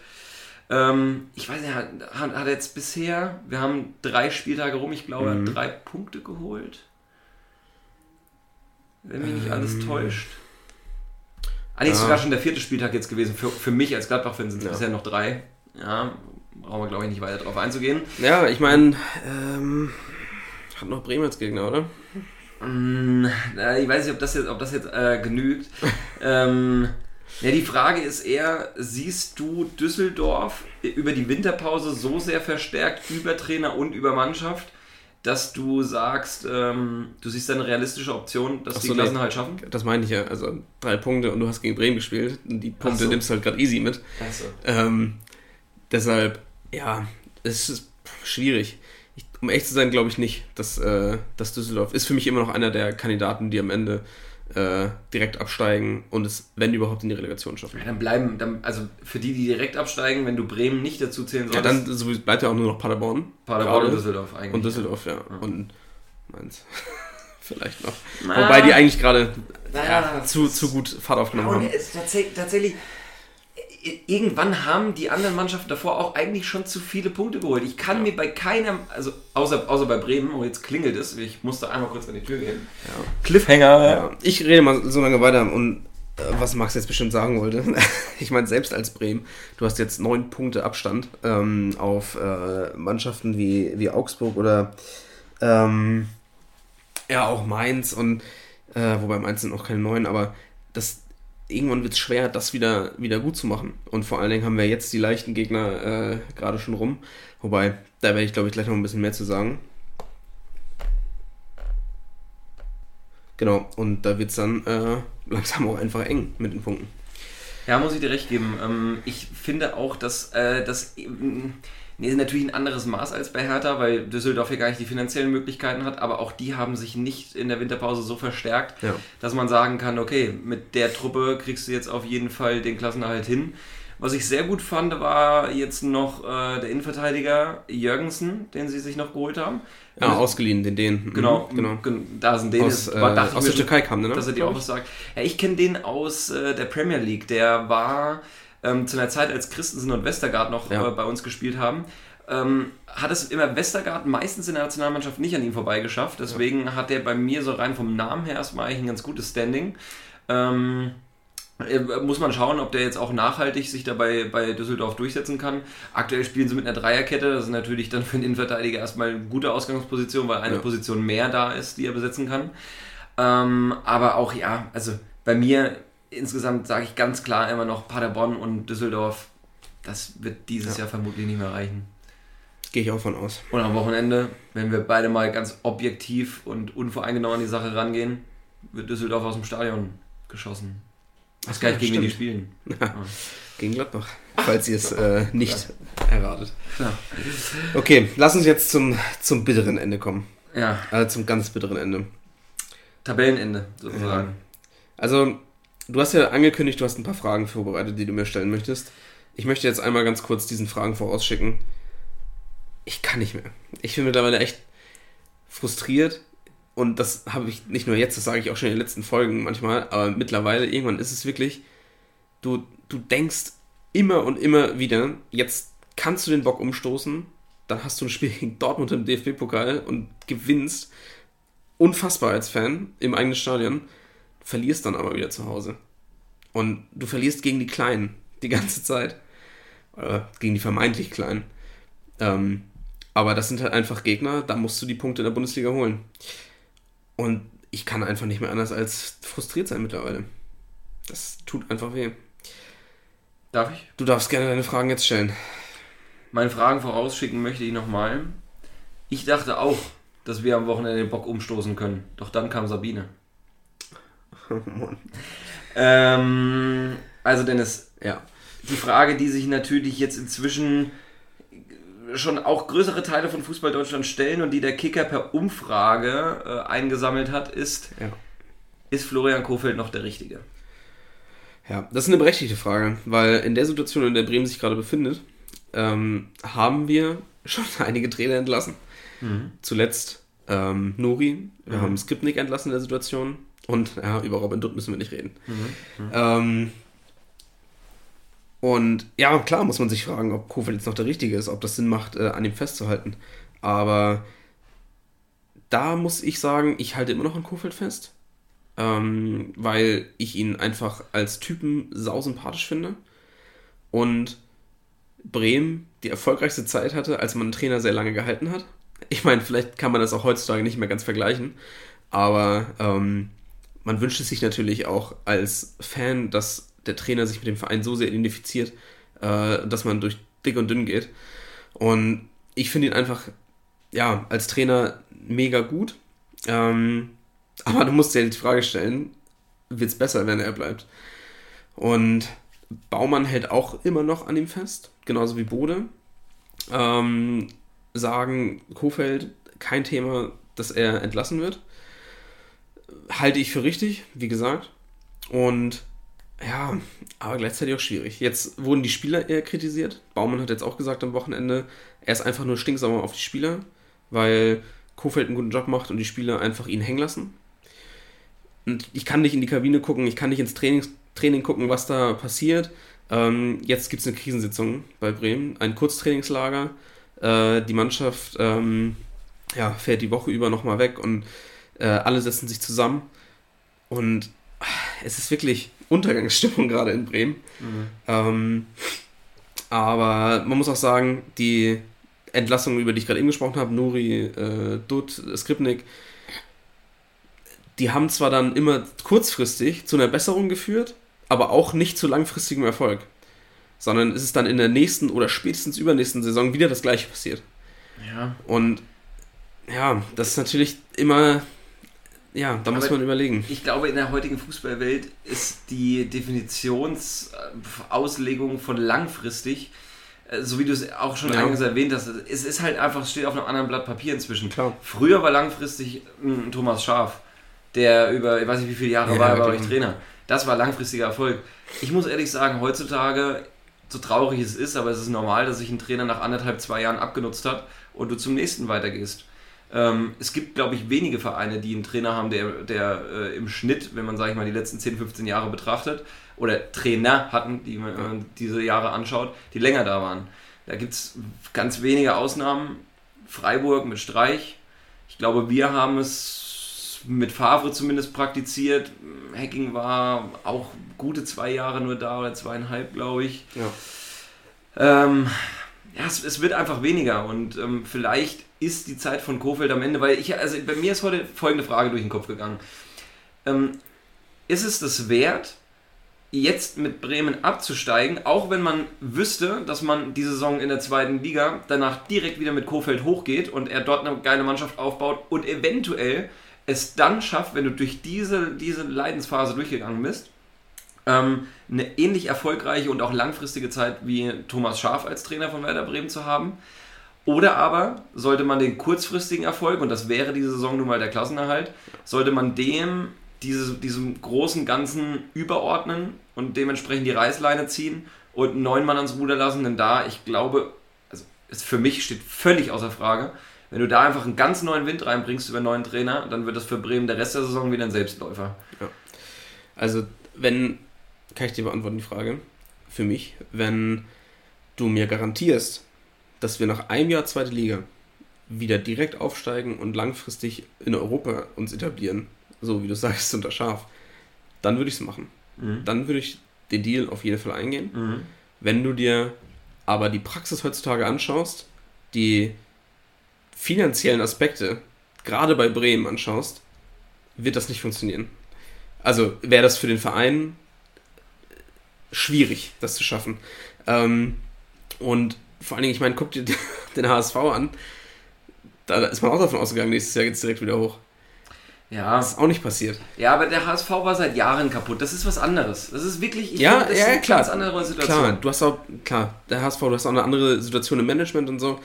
[SPEAKER 3] Ähm, ich weiß nicht, hat, hat er jetzt bisher, wir haben drei Spieltage rum, ich glaube, er hat drei Punkte geholt. Wenn mich nicht alles täuscht. Ah, nee, ist
[SPEAKER 4] Ja.
[SPEAKER 3] sogar schon der vierte Spieltag jetzt gewesen. Für, für mich als Gladbach-Fan sind es
[SPEAKER 4] Ja.
[SPEAKER 3] bisher noch drei. Ja, brauchen wir, glaube ich, nicht weiter drauf einzugehen.
[SPEAKER 4] Ja, ich meine, ähm, hat noch Bremen als Gegner, oder?
[SPEAKER 3] Mm, ich weiß nicht, ob das jetzt, ob das jetzt äh, genügt. [laughs] ähm, ja, die Frage ist eher, siehst du Düsseldorf über die Winterpause so sehr verstärkt über Trainer und über Mannschaft, dass du sagst, ähm, du siehst eine realistische Option, dass
[SPEAKER 4] Ach
[SPEAKER 3] die
[SPEAKER 4] so,
[SPEAKER 3] Klassen
[SPEAKER 4] nee.
[SPEAKER 3] halt schaffen?
[SPEAKER 4] Das meine ich ja. Also drei Punkte und du hast gegen Bremen gespielt. Die Punkte
[SPEAKER 3] so.
[SPEAKER 4] nimmst du halt gerade easy mit.
[SPEAKER 3] Achso.
[SPEAKER 4] Ähm, deshalb, ja, es ist schwierig. Ich, um echt zu sein, glaube ich nicht, dass, äh, dass Düsseldorf ist für mich immer noch einer der Kandidaten, die am Ende äh, direkt absteigen und es, wenn überhaupt, in die Relegation schaffen.
[SPEAKER 3] Ja, dann bleiben, dann, also für die, die direkt absteigen, wenn du Bremen nicht dazu zählen
[SPEAKER 4] Ja,
[SPEAKER 3] solltest,
[SPEAKER 4] dann so bleibt ja auch nur noch Paderborn.
[SPEAKER 3] Paderborn und. Düsseldorf eigentlich.
[SPEAKER 4] Und Düsseldorf, ja. Und Mainz. [laughs] Vielleicht noch.
[SPEAKER 3] Na.
[SPEAKER 4] Wobei die eigentlich gerade ja, zu, zu gut Fahrt aufgenommen haben.
[SPEAKER 3] tatsächlich, tatsächlich, irgendwann haben die anderen Mannschaften davor auch eigentlich schon zu viele Punkte geholt. Ich kann mir bei keinem, also außer, außer bei Bremen, und jetzt klingelt es, ich musste einmal kurz an die Tür gehen. Cliffhanger.
[SPEAKER 4] Ja, ich rede mal so lange weiter und äh, was Max jetzt bestimmt sagen wollte. [laughs] ich meine, selbst als Bremen, du hast jetzt neun Punkte Abstand ähm, auf äh, Mannschaften wie, wie Augsburg oder ähm, ja auch Mainz und äh, wobei Mainz sind auch keine neun, aber das irgendwann wird es schwer, das wieder, wieder gut zu machen. Und vor allen Dingen haben wir jetzt die leichten Gegner äh, gerade schon rum. Wobei, da werde ich glaube ich gleich noch ein bisschen mehr zu sagen. Genau, und da wird es dann äh, langsam auch einfach eng mit den Punkten.
[SPEAKER 3] Ja, muss ich dir recht geben. Ähm, ich finde auch, dass äh, das ähm, nee, ist natürlich ein anderes Maß als bei Hertha, weil Düsseldorf hier gar nicht die finanziellen Möglichkeiten hat, aber auch die haben sich nicht in der Winterpause so verstärkt,
[SPEAKER 4] Ja.
[SPEAKER 3] dass man sagen kann, okay, mit der Truppe kriegst du jetzt auf jeden Fall den Klassenerhalt hin. Was ich sehr gut fand, war jetzt noch äh, der Innenverteidiger Jürgensen, den sie sich noch geholt haben.
[SPEAKER 4] Ja, ausgeliehen, den Dänen. Mhm,
[SPEAKER 3] Genau,
[SPEAKER 4] genau.
[SPEAKER 3] gen- da sind denen
[SPEAKER 4] Aus,
[SPEAKER 3] jetzt-
[SPEAKER 4] äh,
[SPEAKER 3] war-
[SPEAKER 4] aus der Türkei kam ne?
[SPEAKER 3] Dass er dir auch was sagt. Ja, ich kenne den aus äh, der Premier League. Der war ähm, zu einer Zeit, als Christensen und Westergaard noch
[SPEAKER 4] Ja.
[SPEAKER 3] äh, bei uns gespielt haben. Ähm, hat es immer Westergaard meistens in der Nationalmannschaft nicht an ihm vorbeigeschafft. Deswegen hat der bei mir so rein vom Namen her erstmal eigentlich ein ganz gutes Standing. Ähm, äh, muss man schauen, ob der jetzt auch nachhaltig sich dabei bei Düsseldorf durchsetzen kann. Aktuell spielen sie mit einer Dreierkette. Das ist natürlich dann für den Innenverteidiger erstmal eine gute Ausgangsposition, weil eine
[SPEAKER 4] Ja.
[SPEAKER 3] Position mehr da ist, die er besetzen kann. Ähm, aber auch ja, also bei mir insgesamt sage ich ganz klar immer noch Paderborn und Düsseldorf. Das wird dieses
[SPEAKER 4] Ja.
[SPEAKER 3] Jahr vermutlich nicht mehr reichen.
[SPEAKER 4] Gehe ich auch von aus.
[SPEAKER 3] Und am Wochenende, wenn wir beide mal ganz objektiv und unvoreingenommen an die Sache rangehen, wird Düsseldorf aus dem Stadion geschossen. Ich gar nicht, gegen wen die
[SPEAKER 4] stimmt.
[SPEAKER 3] spielen. Ja.
[SPEAKER 4] gegen Gladbach, falls ihr es äh, nicht erratet. Okay, lass uns jetzt zum, zum bitteren Ende kommen.
[SPEAKER 3] Ja,
[SPEAKER 4] Also zum ganz bitteren Ende.
[SPEAKER 3] Tabellenende sozusagen.
[SPEAKER 4] Also, du hast ja angekündigt, du hast ein paar Fragen vorbereitet, die du mir stellen möchtest. Ich möchte jetzt einmal ganz kurz diesen Fragen vorausschicken. Ich kann nicht mehr. Ich bin mittlerweile echt frustriert. Und das habe ich nicht nur jetzt, das sage ich auch schon in den letzten Folgen manchmal, aber mittlerweile, irgendwann ist es wirklich, du, du denkst immer und immer wieder, jetzt kannst du den Bock umstoßen, dann hast du ein Spiel gegen Dortmund im DFB-Pokal und gewinnst unfassbar als Fan im eigenen Stadion, verlierst dann aber wieder zu Hause. Und du verlierst gegen die Kleinen die ganze Zeit. Oder gegen die vermeintlich Kleinen. Ähm, aber das sind halt einfach Gegner, da musst du die Punkte in der Bundesliga holen. Und ich kann einfach nicht mehr anders als frustriert sein mittlerweile. Das tut einfach weh.
[SPEAKER 3] Darf ich?
[SPEAKER 4] Du darfst gerne deine Fragen jetzt stellen.
[SPEAKER 3] Meine Fragen vorausschicken möchte ich nochmal. Ich dachte auch, dass wir am Wochenende den Bock umstoßen können. Doch dann kam Sabine. [laughs] Ähm, also Dennis,
[SPEAKER 4] Ja.
[SPEAKER 3] die Frage, die sich natürlich jetzt inzwischen schon auch größere Teile von Fußball Deutschland stellen und die der Kicker per Umfrage äh, eingesammelt hat, ist,
[SPEAKER 4] Ja.
[SPEAKER 3] ist Florian Kofeld noch der Richtige?
[SPEAKER 4] Ja, das ist eine berechtigte Frage, weil in der Situation, in der Bremen sich gerade befindet, ähm, haben wir schon [laughs] einige Trainer entlassen. Zuletzt ähm, Nuri, wir haben Skripnik entlassen in der Situation und ja, über Robin Dutt müssen wir nicht reden. Ähm, und ja, klar muss man sich fragen, ob Kofeld jetzt noch der Richtige ist, ob das Sinn macht, äh, an ihm festzuhalten. Aber da muss ich sagen, ich halte immer noch an Kofeld fest ähm, weil ich ihn einfach als Typen sausympathisch finde. Und Bremen die erfolgreichste Zeit hatte, als man einen Trainer sehr lange gehalten hat. Ich meine, vielleicht kann man das auch heutzutage nicht mehr ganz vergleichen, aber ähm, man wünscht es sich natürlich auch als Fan, dass der Trainer sich mit dem Verein so sehr identifiziert, äh, dass man durch dick und dünn geht. Und ich finde ihn einfach, ja, als Trainer mega gut. Ähm, aber du musst dir die Frage stellen, wird es besser, wenn er bleibt? Und Baumann hält auch immer noch an ihm fest, genauso wie Bode. Ähm, sagen, Kofeld, kein Thema, dass er entlassen wird. Halte ich für richtig, wie gesagt. Und ja, aber gleichzeitig auch schwierig. Jetzt wurden die Spieler eher kritisiert. Baumann hat jetzt auch gesagt am Wochenende, er ist einfach nur stinksauer auf die Spieler, weil Kofeld einen guten Job macht und die Spieler einfach ihn hängen lassen. Und ich kann nicht in die Kabine gucken, ich kann nicht ins Training, Training gucken, was da passiert. Ähm, jetzt gibt es eine Krisensitzung bei Bremen, ein Kurztrainingslager. Äh, die Mannschaft ähm, ja, fährt die Woche über nochmal weg und äh, alle setzen sich zusammen. Und ah, es ist wirklich Untergangsstimmung [laughs] gerade in Bremen. Ähm, aber man muss auch sagen, die Entlassungen, über die ich gerade eben gesprochen habe, Nuri, äh, Dutt, Skripnik, die haben zwar dann immer kurzfristig zu einer Besserung geführt, aber auch nicht zu langfristigem Erfolg. Sondern es ist dann in der nächsten oder spätestens übernächsten Saison wieder das gleiche passiert.
[SPEAKER 3] Ja.
[SPEAKER 4] Und ja, das ist natürlich immer, ja, da muss
[SPEAKER 3] Aber
[SPEAKER 4] man überlegen.
[SPEAKER 3] Ich glaube, in der heutigen Fußballwelt ist die Definitionsauslegung von langfristig, äh, so wie du es auch schon
[SPEAKER 4] Ja.
[SPEAKER 3] eingangs erwähnt hast, es ist halt einfach, steht auf einem anderen Blatt Papier inzwischen.
[SPEAKER 4] Klar.
[SPEAKER 3] Früher war langfristig ein Thomas Schaf, der über, ich weiß nicht wie viele Jahre
[SPEAKER 4] Ja,
[SPEAKER 3] war, bei euch
[SPEAKER 4] genau.
[SPEAKER 3] Trainer. Das war langfristiger Erfolg. Ich muss ehrlich sagen, heutzutage, so traurig es ist, aber es ist normal, dass sich ein Trainer nach anderthalb, zwei Jahren abgenutzt hat und du zum nächsten weitergehst. Ähm, es gibt, glaube ich, wenige Vereine, die einen Trainer haben, der, der äh, im Schnitt, wenn man, sage ich mal, die letzten 10, 15 Jahre betrachtet, oder Trainer hatten, die man wenn man diese Jahre anschaut, die länger da waren. Da gibt es ganz wenige Ausnahmen. Freiburg mit Streich. Ich glaube, wir haben es mit Favre zumindest praktiziert. Hacking war auch gute zwei Jahre nur da oder zweieinhalb, glaube ich.
[SPEAKER 4] Ja.
[SPEAKER 3] Ähm, ja, es, es wird einfach weniger und ähm, vielleicht ist die Zeit von Kofeld am Ende, weil ich, also bei mir ist heute folgende Frage durch den Kopf gegangen. Ähm, ist es das wert, jetzt mit Bremen abzusteigen, auch wenn man wüsste, dass man die Saison in der zweiten Liga danach direkt wieder mit Kofeld hochgeht und er dort eine geile Mannschaft aufbaut und eventuell es dann schafft, wenn du durch diese, diese Leidensphase durchgegangen bist, ähm, eine ähnlich erfolgreiche und auch langfristige Zeit wie Thomas Schaaf als Trainer von Werder Bremen zu haben. Oder aber sollte man den kurzfristigen Erfolg, und das wäre diese Saison nun mal der Klassenerhalt, sollte man dem diese, diesem großen Ganzen überordnen und dementsprechend die Reißleine ziehen und einen neuen Mann ans Ruder lassen, denn da, ich glaube, also ist für mich steht völlig außer Frage, wenn du da einfach einen ganz neuen Wind reinbringst über einen neuen Trainer, dann wird das für Bremen der Rest der Saison wieder ein Selbstläufer.
[SPEAKER 4] Ja. Also, wenn, kann ich dir beantworten die Frage, für mich, wenn du mir garantierst, dass wir nach einem Jahr zweite Liga wieder direkt aufsteigen und langfristig in Europa uns etablieren, so wie du sagst, unter Scharf, dann würde ich es machen. Mhm. Dann würde ich den Deal auf jeden Fall eingehen. Mhm. Wenn du dir aber die Praxis heutzutage anschaust, die finanziellen Aspekte, gerade bei Bremen anschaust, wird das nicht funktionieren. Also wäre das für den Verein schwierig, das zu schaffen. Ähm, und vor allen Dingen, ich meine, guck dir [laughs] den HSV an. Da ist man auch davon ausgegangen, nächstes Jahr geht es direkt wieder hoch. Ja. Das ist auch nicht passiert.
[SPEAKER 3] Ja, aber der HSV war seit Jahren kaputt. Das ist was anderes. Das ist wirklich, ich
[SPEAKER 4] ja,
[SPEAKER 3] finde, das
[SPEAKER 4] ja,
[SPEAKER 3] ist eine
[SPEAKER 4] klar.
[SPEAKER 3] ganz andere Situation.
[SPEAKER 4] Klar, du hast auch, klar, der HSV, du hast auch eine andere Situation im Management und so.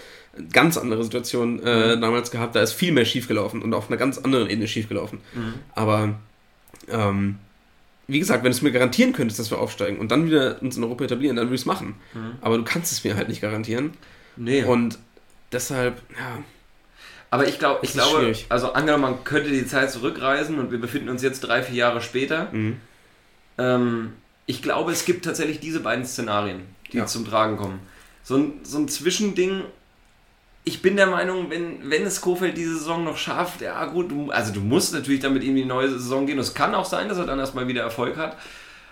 [SPEAKER 4] Ganz andere Situation äh, mhm. damals gehabt. Da ist viel mehr schiefgelaufen und auf einer ganz anderen Ebene schiefgelaufen. Mhm. Aber, ähm, wie gesagt, wenn du es mir garantieren könntest, dass wir aufsteigen und dann wieder uns in Europa etablieren, dann würde ich es machen. Mhm. Aber du kannst es mir halt nicht garantieren. Nee. Und deshalb, ja.
[SPEAKER 3] Aber ich, glaub, ich glaube, schwierig. also angenommen, man könnte die Zeit zurückreisen und wir befinden uns jetzt drei, vier Jahre später. Mhm. Ähm, ich glaube, es gibt tatsächlich diese beiden Szenarien, die ja. zum Tragen kommen. So ein, so ein Zwischending. Ich bin der Meinung, wenn, wenn es Kofeld diese Saison noch schafft, ja gut, du, also du musst natürlich dann mit ihm in die neue Saison gehen. Es kann auch sein, dass er dann erstmal wieder Erfolg hat.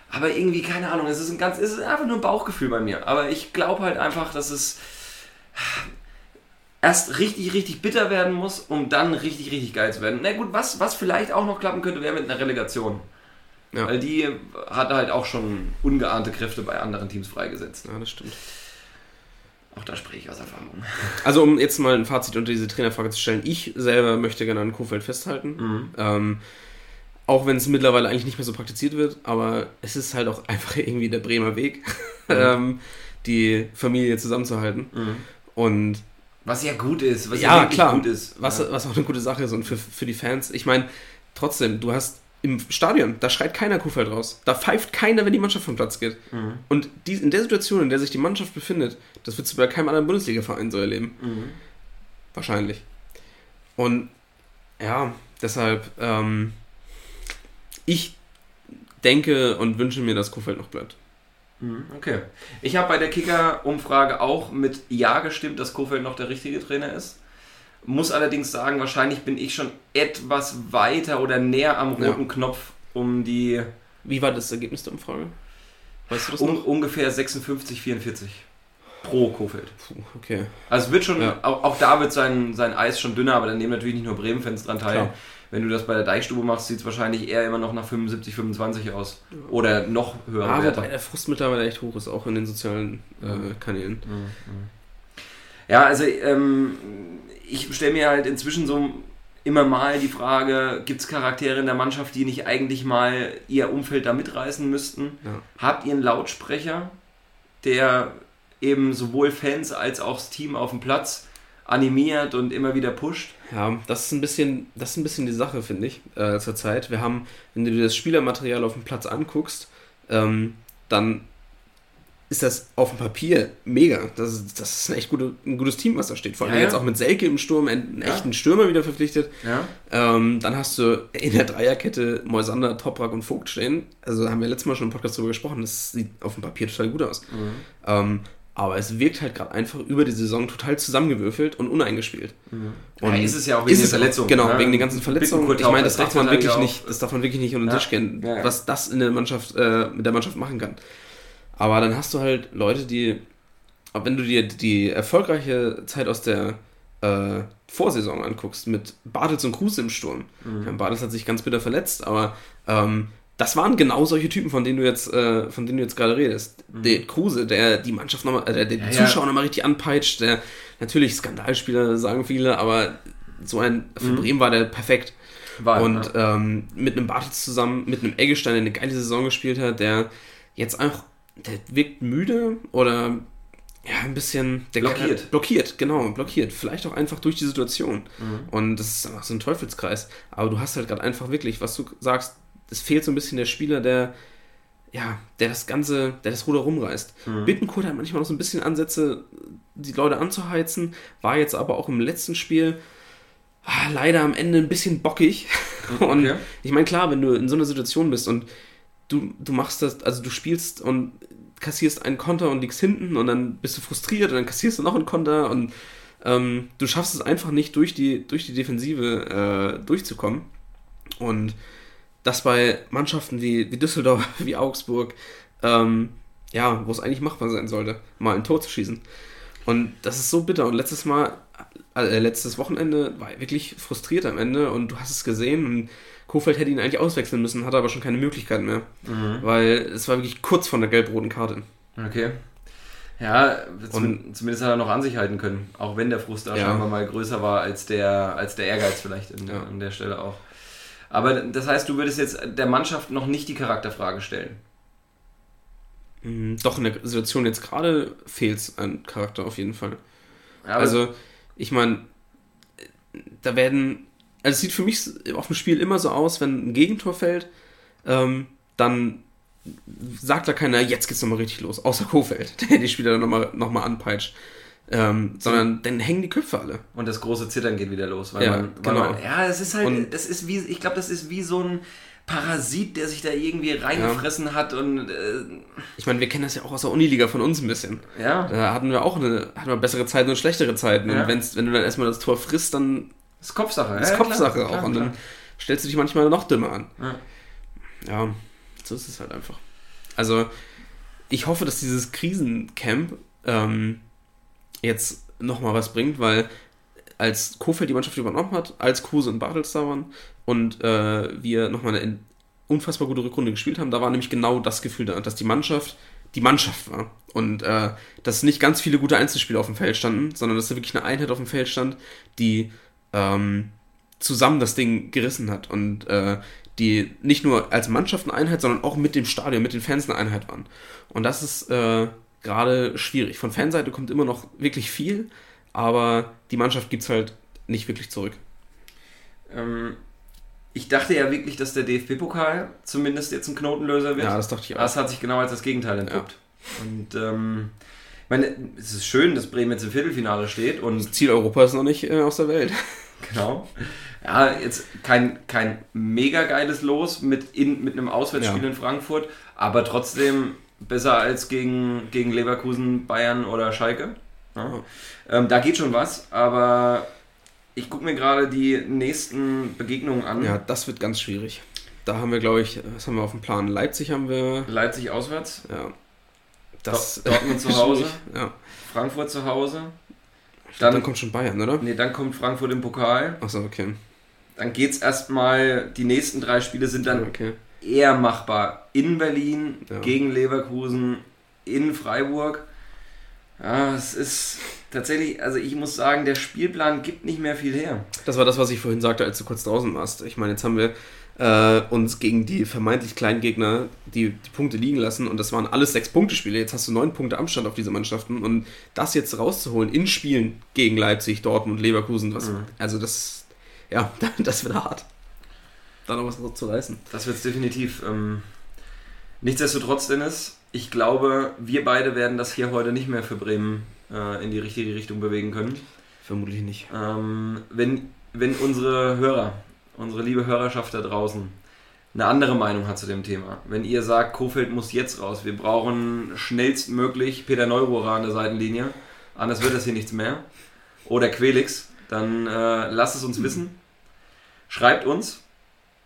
[SPEAKER 3] Aber irgendwie, keine Ahnung, es ist ein ganz, es ist einfach nur ein Bauchgefühl bei mir. Aber ich glaube halt einfach, dass es erst richtig, richtig bitter werden muss, um dann richtig, richtig geil zu werden. Na gut, was, was vielleicht auch noch klappen könnte, wäre mit einer Relegation. Ja. Weil die hat halt auch schon ungeahnte Kräfte bei anderen Teams freigesetzt.
[SPEAKER 4] Ja, das stimmt.
[SPEAKER 3] Auch da spreche ich aus Erfahrung.
[SPEAKER 4] Also um jetzt mal ein Fazit unter diese Trainerfrage zu stellen, ich selber möchte gerne an Kofeld festhalten. Mhm. Ähm, auch wenn es mittlerweile eigentlich nicht mehr so praktiziert wird, aber es ist halt auch [laughs] einfach irgendwie der Bremer Weg, mhm. ähm, die Familie zusammenzuhalten. Mhm. Und
[SPEAKER 3] was ja gut ist, was
[SPEAKER 4] ja, ja klar, gut ist. Was, ja. was auch eine gute Sache ist und für, für die Fans. Ich meine, trotzdem, du hast im Stadion, da schreit keiner Kuhfeld raus. Da pfeift keiner, wenn die Mannschaft vom Platz geht. Mhm. Und die, in der Situation, in der sich die Mannschaft befindet, das wird du bei keinem anderen Bundesliga-Verein so erleben. Mhm. Wahrscheinlich. Und ja, deshalb, ähm, ich denke und wünsche mir, dass Kuhfeld noch bleibt.
[SPEAKER 3] Mhm, okay. Ich habe bei der Kicker-Umfrage auch mit Ja gestimmt, dass Kofeld noch der richtige Trainer ist. Muss allerdings sagen, wahrscheinlich bin ich schon etwas weiter oder näher am roten ja. Knopf, um die.
[SPEAKER 4] Wie war das Ergebnis der Umfrage?
[SPEAKER 3] Weißt du das um, noch? Ungefähr 56, 44 pro Kofeld.
[SPEAKER 4] Okay.
[SPEAKER 3] Also es wird schon, ja. auch, auch, da wird sein, sein Eis schon dünner, aber dann nehmen natürlich nicht nur Bremen-Fans dran teil. Klar. Wenn du das bei der Deichstube machst, sieht es wahrscheinlich eher immer noch nach 75, 25 aus. Oder noch höher.
[SPEAKER 4] Aber Werte. der Frust mittlerweile echt hoch ist, auch in den sozialen äh, Kanälen.
[SPEAKER 3] Ja, also ähm, ich stelle mir halt inzwischen so immer mal die Frage, gibt es Charaktere in der Mannschaft, die nicht eigentlich mal ihr Umfeld da mitreißen müssten? Ja. Habt ihr einen Lautsprecher, der eben sowohl Fans als auch das Team auf dem Platz animiert und immer wieder pusht?
[SPEAKER 4] Ja, das ist ein bisschen, das ist ein bisschen die Sache, finde ich, äh, zur Zeit. Wir haben, wenn du dir das Spielermaterial auf dem Platz anguckst, ähm, dann ist das auf dem Papier mega. Das ist, das ist ein echt gute, ein gutes Team, was da steht. Vor allem ja, jetzt auch mit Selke im Sturm, einen ja. echten Stürmer wieder verpflichtet. Ähm, dann hast du in der Dreierkette Moisander, Toprak und Vogt stehen. Also haben wir letztes Mal schon im Podcast darüber gesprochen. Das sieht auf dem Papier total gut aus. Mhm. Ähm, aber es wirkt halt gerade einfach über die Saison total zusammengewürfelt und uneingespielt.
[SPEAKER 3] Mhm. Und ja, ist es ja auch wegen
[SPEAKER 4] den
[SPEAKER 3] Verletzungen.
[SPEAKER 4] Genau, ne? wegen den ganzen Verletzungen. Ich meine, das darf man wirklich nicht, das darf man wirklich nicht unter den. Tisch gehen, ja, was das in der Mannschaft, äh, mit der Mannschaft machen kann. Aber dann hast du halt Leute, die, wenn du dir die erfolgreiche Zeit aus der äh, Vorsaison anguckst, mit Bartels und Kruse im Sturm. Mhm. Bartels hat sich ganz bitter verletzt, aber ähm, das waren genau solche Typen, von denen du jetzt, äh, von denen du jetzt gerade redest. Mhm. Der Kruse, der die Mannschaft nochmal, äh, der, der ja, die Zuschauer ja. nochmal richtig anpeitscht, der natürlich Skandalspieler, sagen viele, aber so ein, für mhm. Bremen war der perfekt.
[SPEAKER 3] War,
[SPEAKER 4] und ähm, mit einem Bartels zusammen, mit einem Eggestein, der eine geile Saison gespielt hat, der jetzt einfach, der wirkt müde oder ja, ein bisschen
[SPEAKER 3] Blockiert.
[SPEAKER 4] Kann, blockiert, genau, blockiert. Vielleicht auch einfach durch die Situation. Und das ist einfach so ein Teufelskreis. Aber du hast halt gerade einfach wirklich, was du sagst, es fehlt so ein bisschen der Spieler, der ja, der das Ganze, der das Ruder rumreißt. Bittenkurt hat manchmal noch so ein bisschen Ansätze, die Leute anzuheizen, war jetzt aber auch im letzten Spiel ah, leider am Ende ein bisschen bockig. [laughs] Und
[SPEAKER 3] Okay.
[SPEAKER 4] ich meine, klar, wenn du in so einer Situation bist und du, du machst das, also du spielst und kassierst einen Konter und liegst hinten und dann bist du frustriert und dann kassierst du noch einen Konter und ähm, du schaffst es einfach nicht durch die, durch die Defensive äh, durchzukommen. Und das bei Mannschaften wie, wie Düsseldorf, [laughs] wie Augsburg, ähm, ja, wo es eigentlich machbar sein sollte, mal ein Tor zu schießen. Und das ist so bitter. Und letztes Mal, äh, letztes Wochenende war er wirklich frustriert am Ende und du hast es gesehen und Kofeld hätte ihn eigentlich auswechseln müssen, hatte aber schon keine Möglichkeit mehr. Weil es war wirklich kurz vor der gelb-roten Karte.
[SPEAKER 3] Okay. Ja,
[SPEAKER 4] Und-
[SPEAKER 3] zumindest hat er noch an sich halten können. Auch wenn der Frust da
[SPEAKER 4] Ja.
[SPEAKER 3] scheinbar mal größer war als der, als der Ehrgeiz vielleicht in,
[SPEAKER 4] Ja.
[SPEAKER 3] an der Stelle auch. Aber das heißt, du würdest jetzt der Mannschaft noch nicht die Charakterfrage stellen.
[SPEAKER 4] Mm, Doch in der Situation jetzt gerade fehlt es an Charakter auf jeden Fall.
[SPEAKER 3] Ja,
[SPEAKER 4] Also, ich meine, da werden. Also, es sieht für mich auf dem Spiel immer so aus, wenn ein Gegentor fällt, ähm, dann sagt da keiner, jetzt geht's nochmal richtig los, außer Kofeld, [laughs] der die Spieler dann nochmal noch mal anpeitscht. Ähm, sondern dann hängen die Köpfe alle.
[SPEAKER 3] Und das große Zittern geht wieder los. Weil
[SPEAKER 4] Ja,
[SPEAKER 3] man, weil
[SPEAKER 4] genau.
[SPEAKER 3] Man, ja, es ist halt,
[SPEAKER 4] Und-
[SPEAKER 3] das ist wie, ich glaube, das ist wie so ein Parasit, der sich da irgendwie reingefressen hat und äh,
[SPEAKER 4] Ich meine, wir kennen das ja auch aus der Uniliga von uns ein bisschen.
[SPEAKER 3] ja,
[SPEAKER 4] Da hatten wir auch eine, hatten wir bessere Zeiten und schlechtere Zeiten.
[SPEAKER 3] Ja.
[SPEAKER 4] Und wenn's, wenn du dann erstmal das Tor frisst, dann
[SPEAKER 3] ist Kopfsache.
[SPEAKER 4] ist
[SPEAKER 3] ja,
[SPEAKER 4] Kopfsache
[SPEAKER 3] klar,
[SPEAKER 4] auch.
[SPEAKER 3] klar,
[SPEAKER 4] und dann
[SPEAKER 3] klar.
[SPEAKER 4] stellst du dich manchmal noch dümmer an.
[SPEAKER 3] Ja.
[SPEAKER 4] Ja, so ist es halt einfach. Also, ich hoffe, dass dieses Krisencamp ähm, jetzt nochmal was bringt, weil als Kofeld die Mannschaft übernommen hat, als Kruse und Bartels da waren und äh, wir nochmal eine in- unfassbar gute Rückrunde gespielt haben, da war nämlich genau das Gefühl da, dass die Mannschaft die Mannschaft war und äh, dass nicht ganz viele gute Einzelspieler auf dem Feld standen, sondern dass da wirklich eine Einheit auf dem Feld stand, die ähm, zusammen das Ding gerissen hat und äh, die nicht nur als Mannschaft eine Einheit, sondern auch mit dem Stadion, mit den Fans eine Einheit waren. Und das ist äh, gerade schwierig. Von Fanseite kommt immer noch wirklich viel, aber die Mannschaft gibt es halt nicht wirklich zurück.
[SPEAKER 3] Ähm, ich dachte ja wirklich, dass der DFB-Pokal zumindest jetzt ein Knotenlöser wird.
[SPEAKER 4] Ja, das dachte ich auch.
[SPEAKER 3] Das hat sich genau als das Gegenteil entpuppt. Und ähm, ich meine, es ist schön, dass Bremen jetzt im Viertelfinale steht und
[SPEAKER 4] Ziel Europa ist noch nicht äh, aus der Welt. [laughs]
[SPEAKER 3] genau. Ja, jetzt kein, kein mega geiles Los mit, in, mit einem Auswärtsspiel
[SPEAKER 4] Ja.
[SPEAKER 3] in Frankfurt, aber trotzdem besser als gegen, gegen Leverkusen, Bayern oder Schalke. Ja. Ähm, da geht schon was, aber ich gucke mir gerade die nächsten Begegnungen an.
[SPEAKER 4] Ja, das wird ganz schwierig. Da haben wir, glaube ich, was haben wir auf dem Plan? Leipzig haben wir,
[SPEAKER 3] Leipzig auswärts,
[SPEAKER 4] ja. Das,
[SPEAKER 3] Dort- Dortmund [laughs] zu Hause.
[SPEAKER 4] Ja.
[SPEAKER 3] Frankfurt zu Hause.
[SPEAKER 4] Dann,
[SPEAKER 3] Dann,
[SPEAKER 4] kommt schon Bayern, oder?
[SPEAKER 3] nee, dann kommt Frankfurt im Pokal.
[SPEAKER 4] Achso, okay.
[SPEAKER 3] Dann geht es erstmal, die nächsten drei Spiele sind dann
[SPEAKER 4] okay.
[SPEAKER 3] eher machbar. In Berlin,
[SPEAKER 4] Ja.
[SPEAKER 3] gegen Leverkusen, in Freiburg. Ja, es ist tatsächlich, also ich muss sagen, der Spielplan gibt nicht mehr viel her.
[SPEAKER 4] Das war das, was ich vorhin sagte, als du kurz draußen warst. Ich meine, jetzt haben wir äh, uns gegen die vermeintlich kleinen Gegner die, die Punkte liegen lassen und das waren alles sechs Punkte Spiele. Jetzt hast du neun Punkte Abstand auf diese Mannschaften und das jetzt rauszuholen in Spielen gegen Leipzig, Dortmund, Leverkusen, was,
[SPEAKER 3] Mhm.
[SPEAKER 4] also das, ja, [laughs] das wird hart. Da noch was zu reißen.
[SPEAKER 3] Das wird es definitiv. Ähm, nichtsdestotrotz, Dennis, ich glaube, wir beide werden das hier heute nicht mehr für Bremen äh, in die richtige Richtung bewegen können.
[SPEAKER 4] Vermutlich nicht.
[SPEAKER 3] Ähm, wenn, wenn unsere Hörer, unsere liebe Hörerschaft da draußen, eine andere Meinung hat zu dem Thema, wenn ihr sagt, Kofeld muss jetzt raus, wir brauchen schnellstmöglich Peter Neururer an der Seitenlinie, anders wird das hier nichts mehr, oder Quelix, dann äh, lasst es uns wissen. Schreibt uns.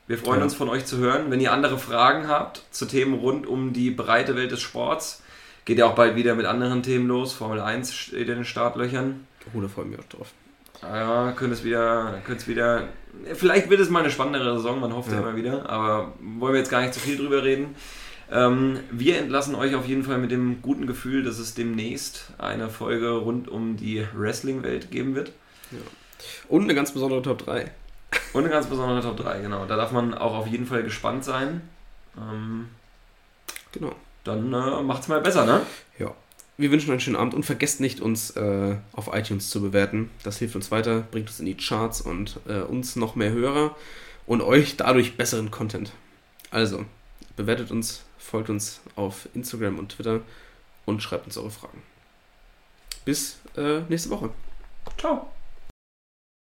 [SPEAKER 3] Wir freuen
[SPEAKER 4] Ja.
[SPEAKER 3] uns von euch zu hören. Wenn ihr andere Fragen habt zu Themen rund um die breite Welt des Sports, geht ja auch bald wieder mit anderen Themen los. Formel 1 steht in den Startlöchern.
[SPEAKER 4] Oh, da freue ich mich auch drauf.
[SPEAKER 3] Ja, könnte es wieder, könnte es wieder. Vielleicht wird es mal eine spannendere Saison, man hofft ja.
[SPEAKER 4] Ja.
[SPEAKER 3] immer wieder, aber wollen wir jetzt gar nicht zu viel drüber reden. Ähm, wir entlassen euch auf jeden Fall mit dem guten Gefühl, dass es demnächst eine Folge rund um die Wrestling-Welt geben wird.
[SPEAKER 4] Und eine ganz besondere Top 3.
[SPEAKER 3] Und eine ganz besondere Top 3, genau. Da darf man auch auf jeden Fall gespannt sein. Ähm,
[SPEAKER 4] Genau.
[SPEAKER 3] dann äh, macht's mal besser, ne?
[SPEAKER 4] Ja. Wir wünschen einen schönen Abend und vergesst nicht, uns äh, auf iTunes zu bewerten. Das hilft uns weiter, bringt uns in die Charts und äh, uns noch mehr Hörer und euch dadurch besseren Content. Also, bewertet uns, folgt uns auf Instagram und Twitter und schreibt uns eure Fragen. Bis äh, nächste Woche.
[SPEAKER 3] Ciao.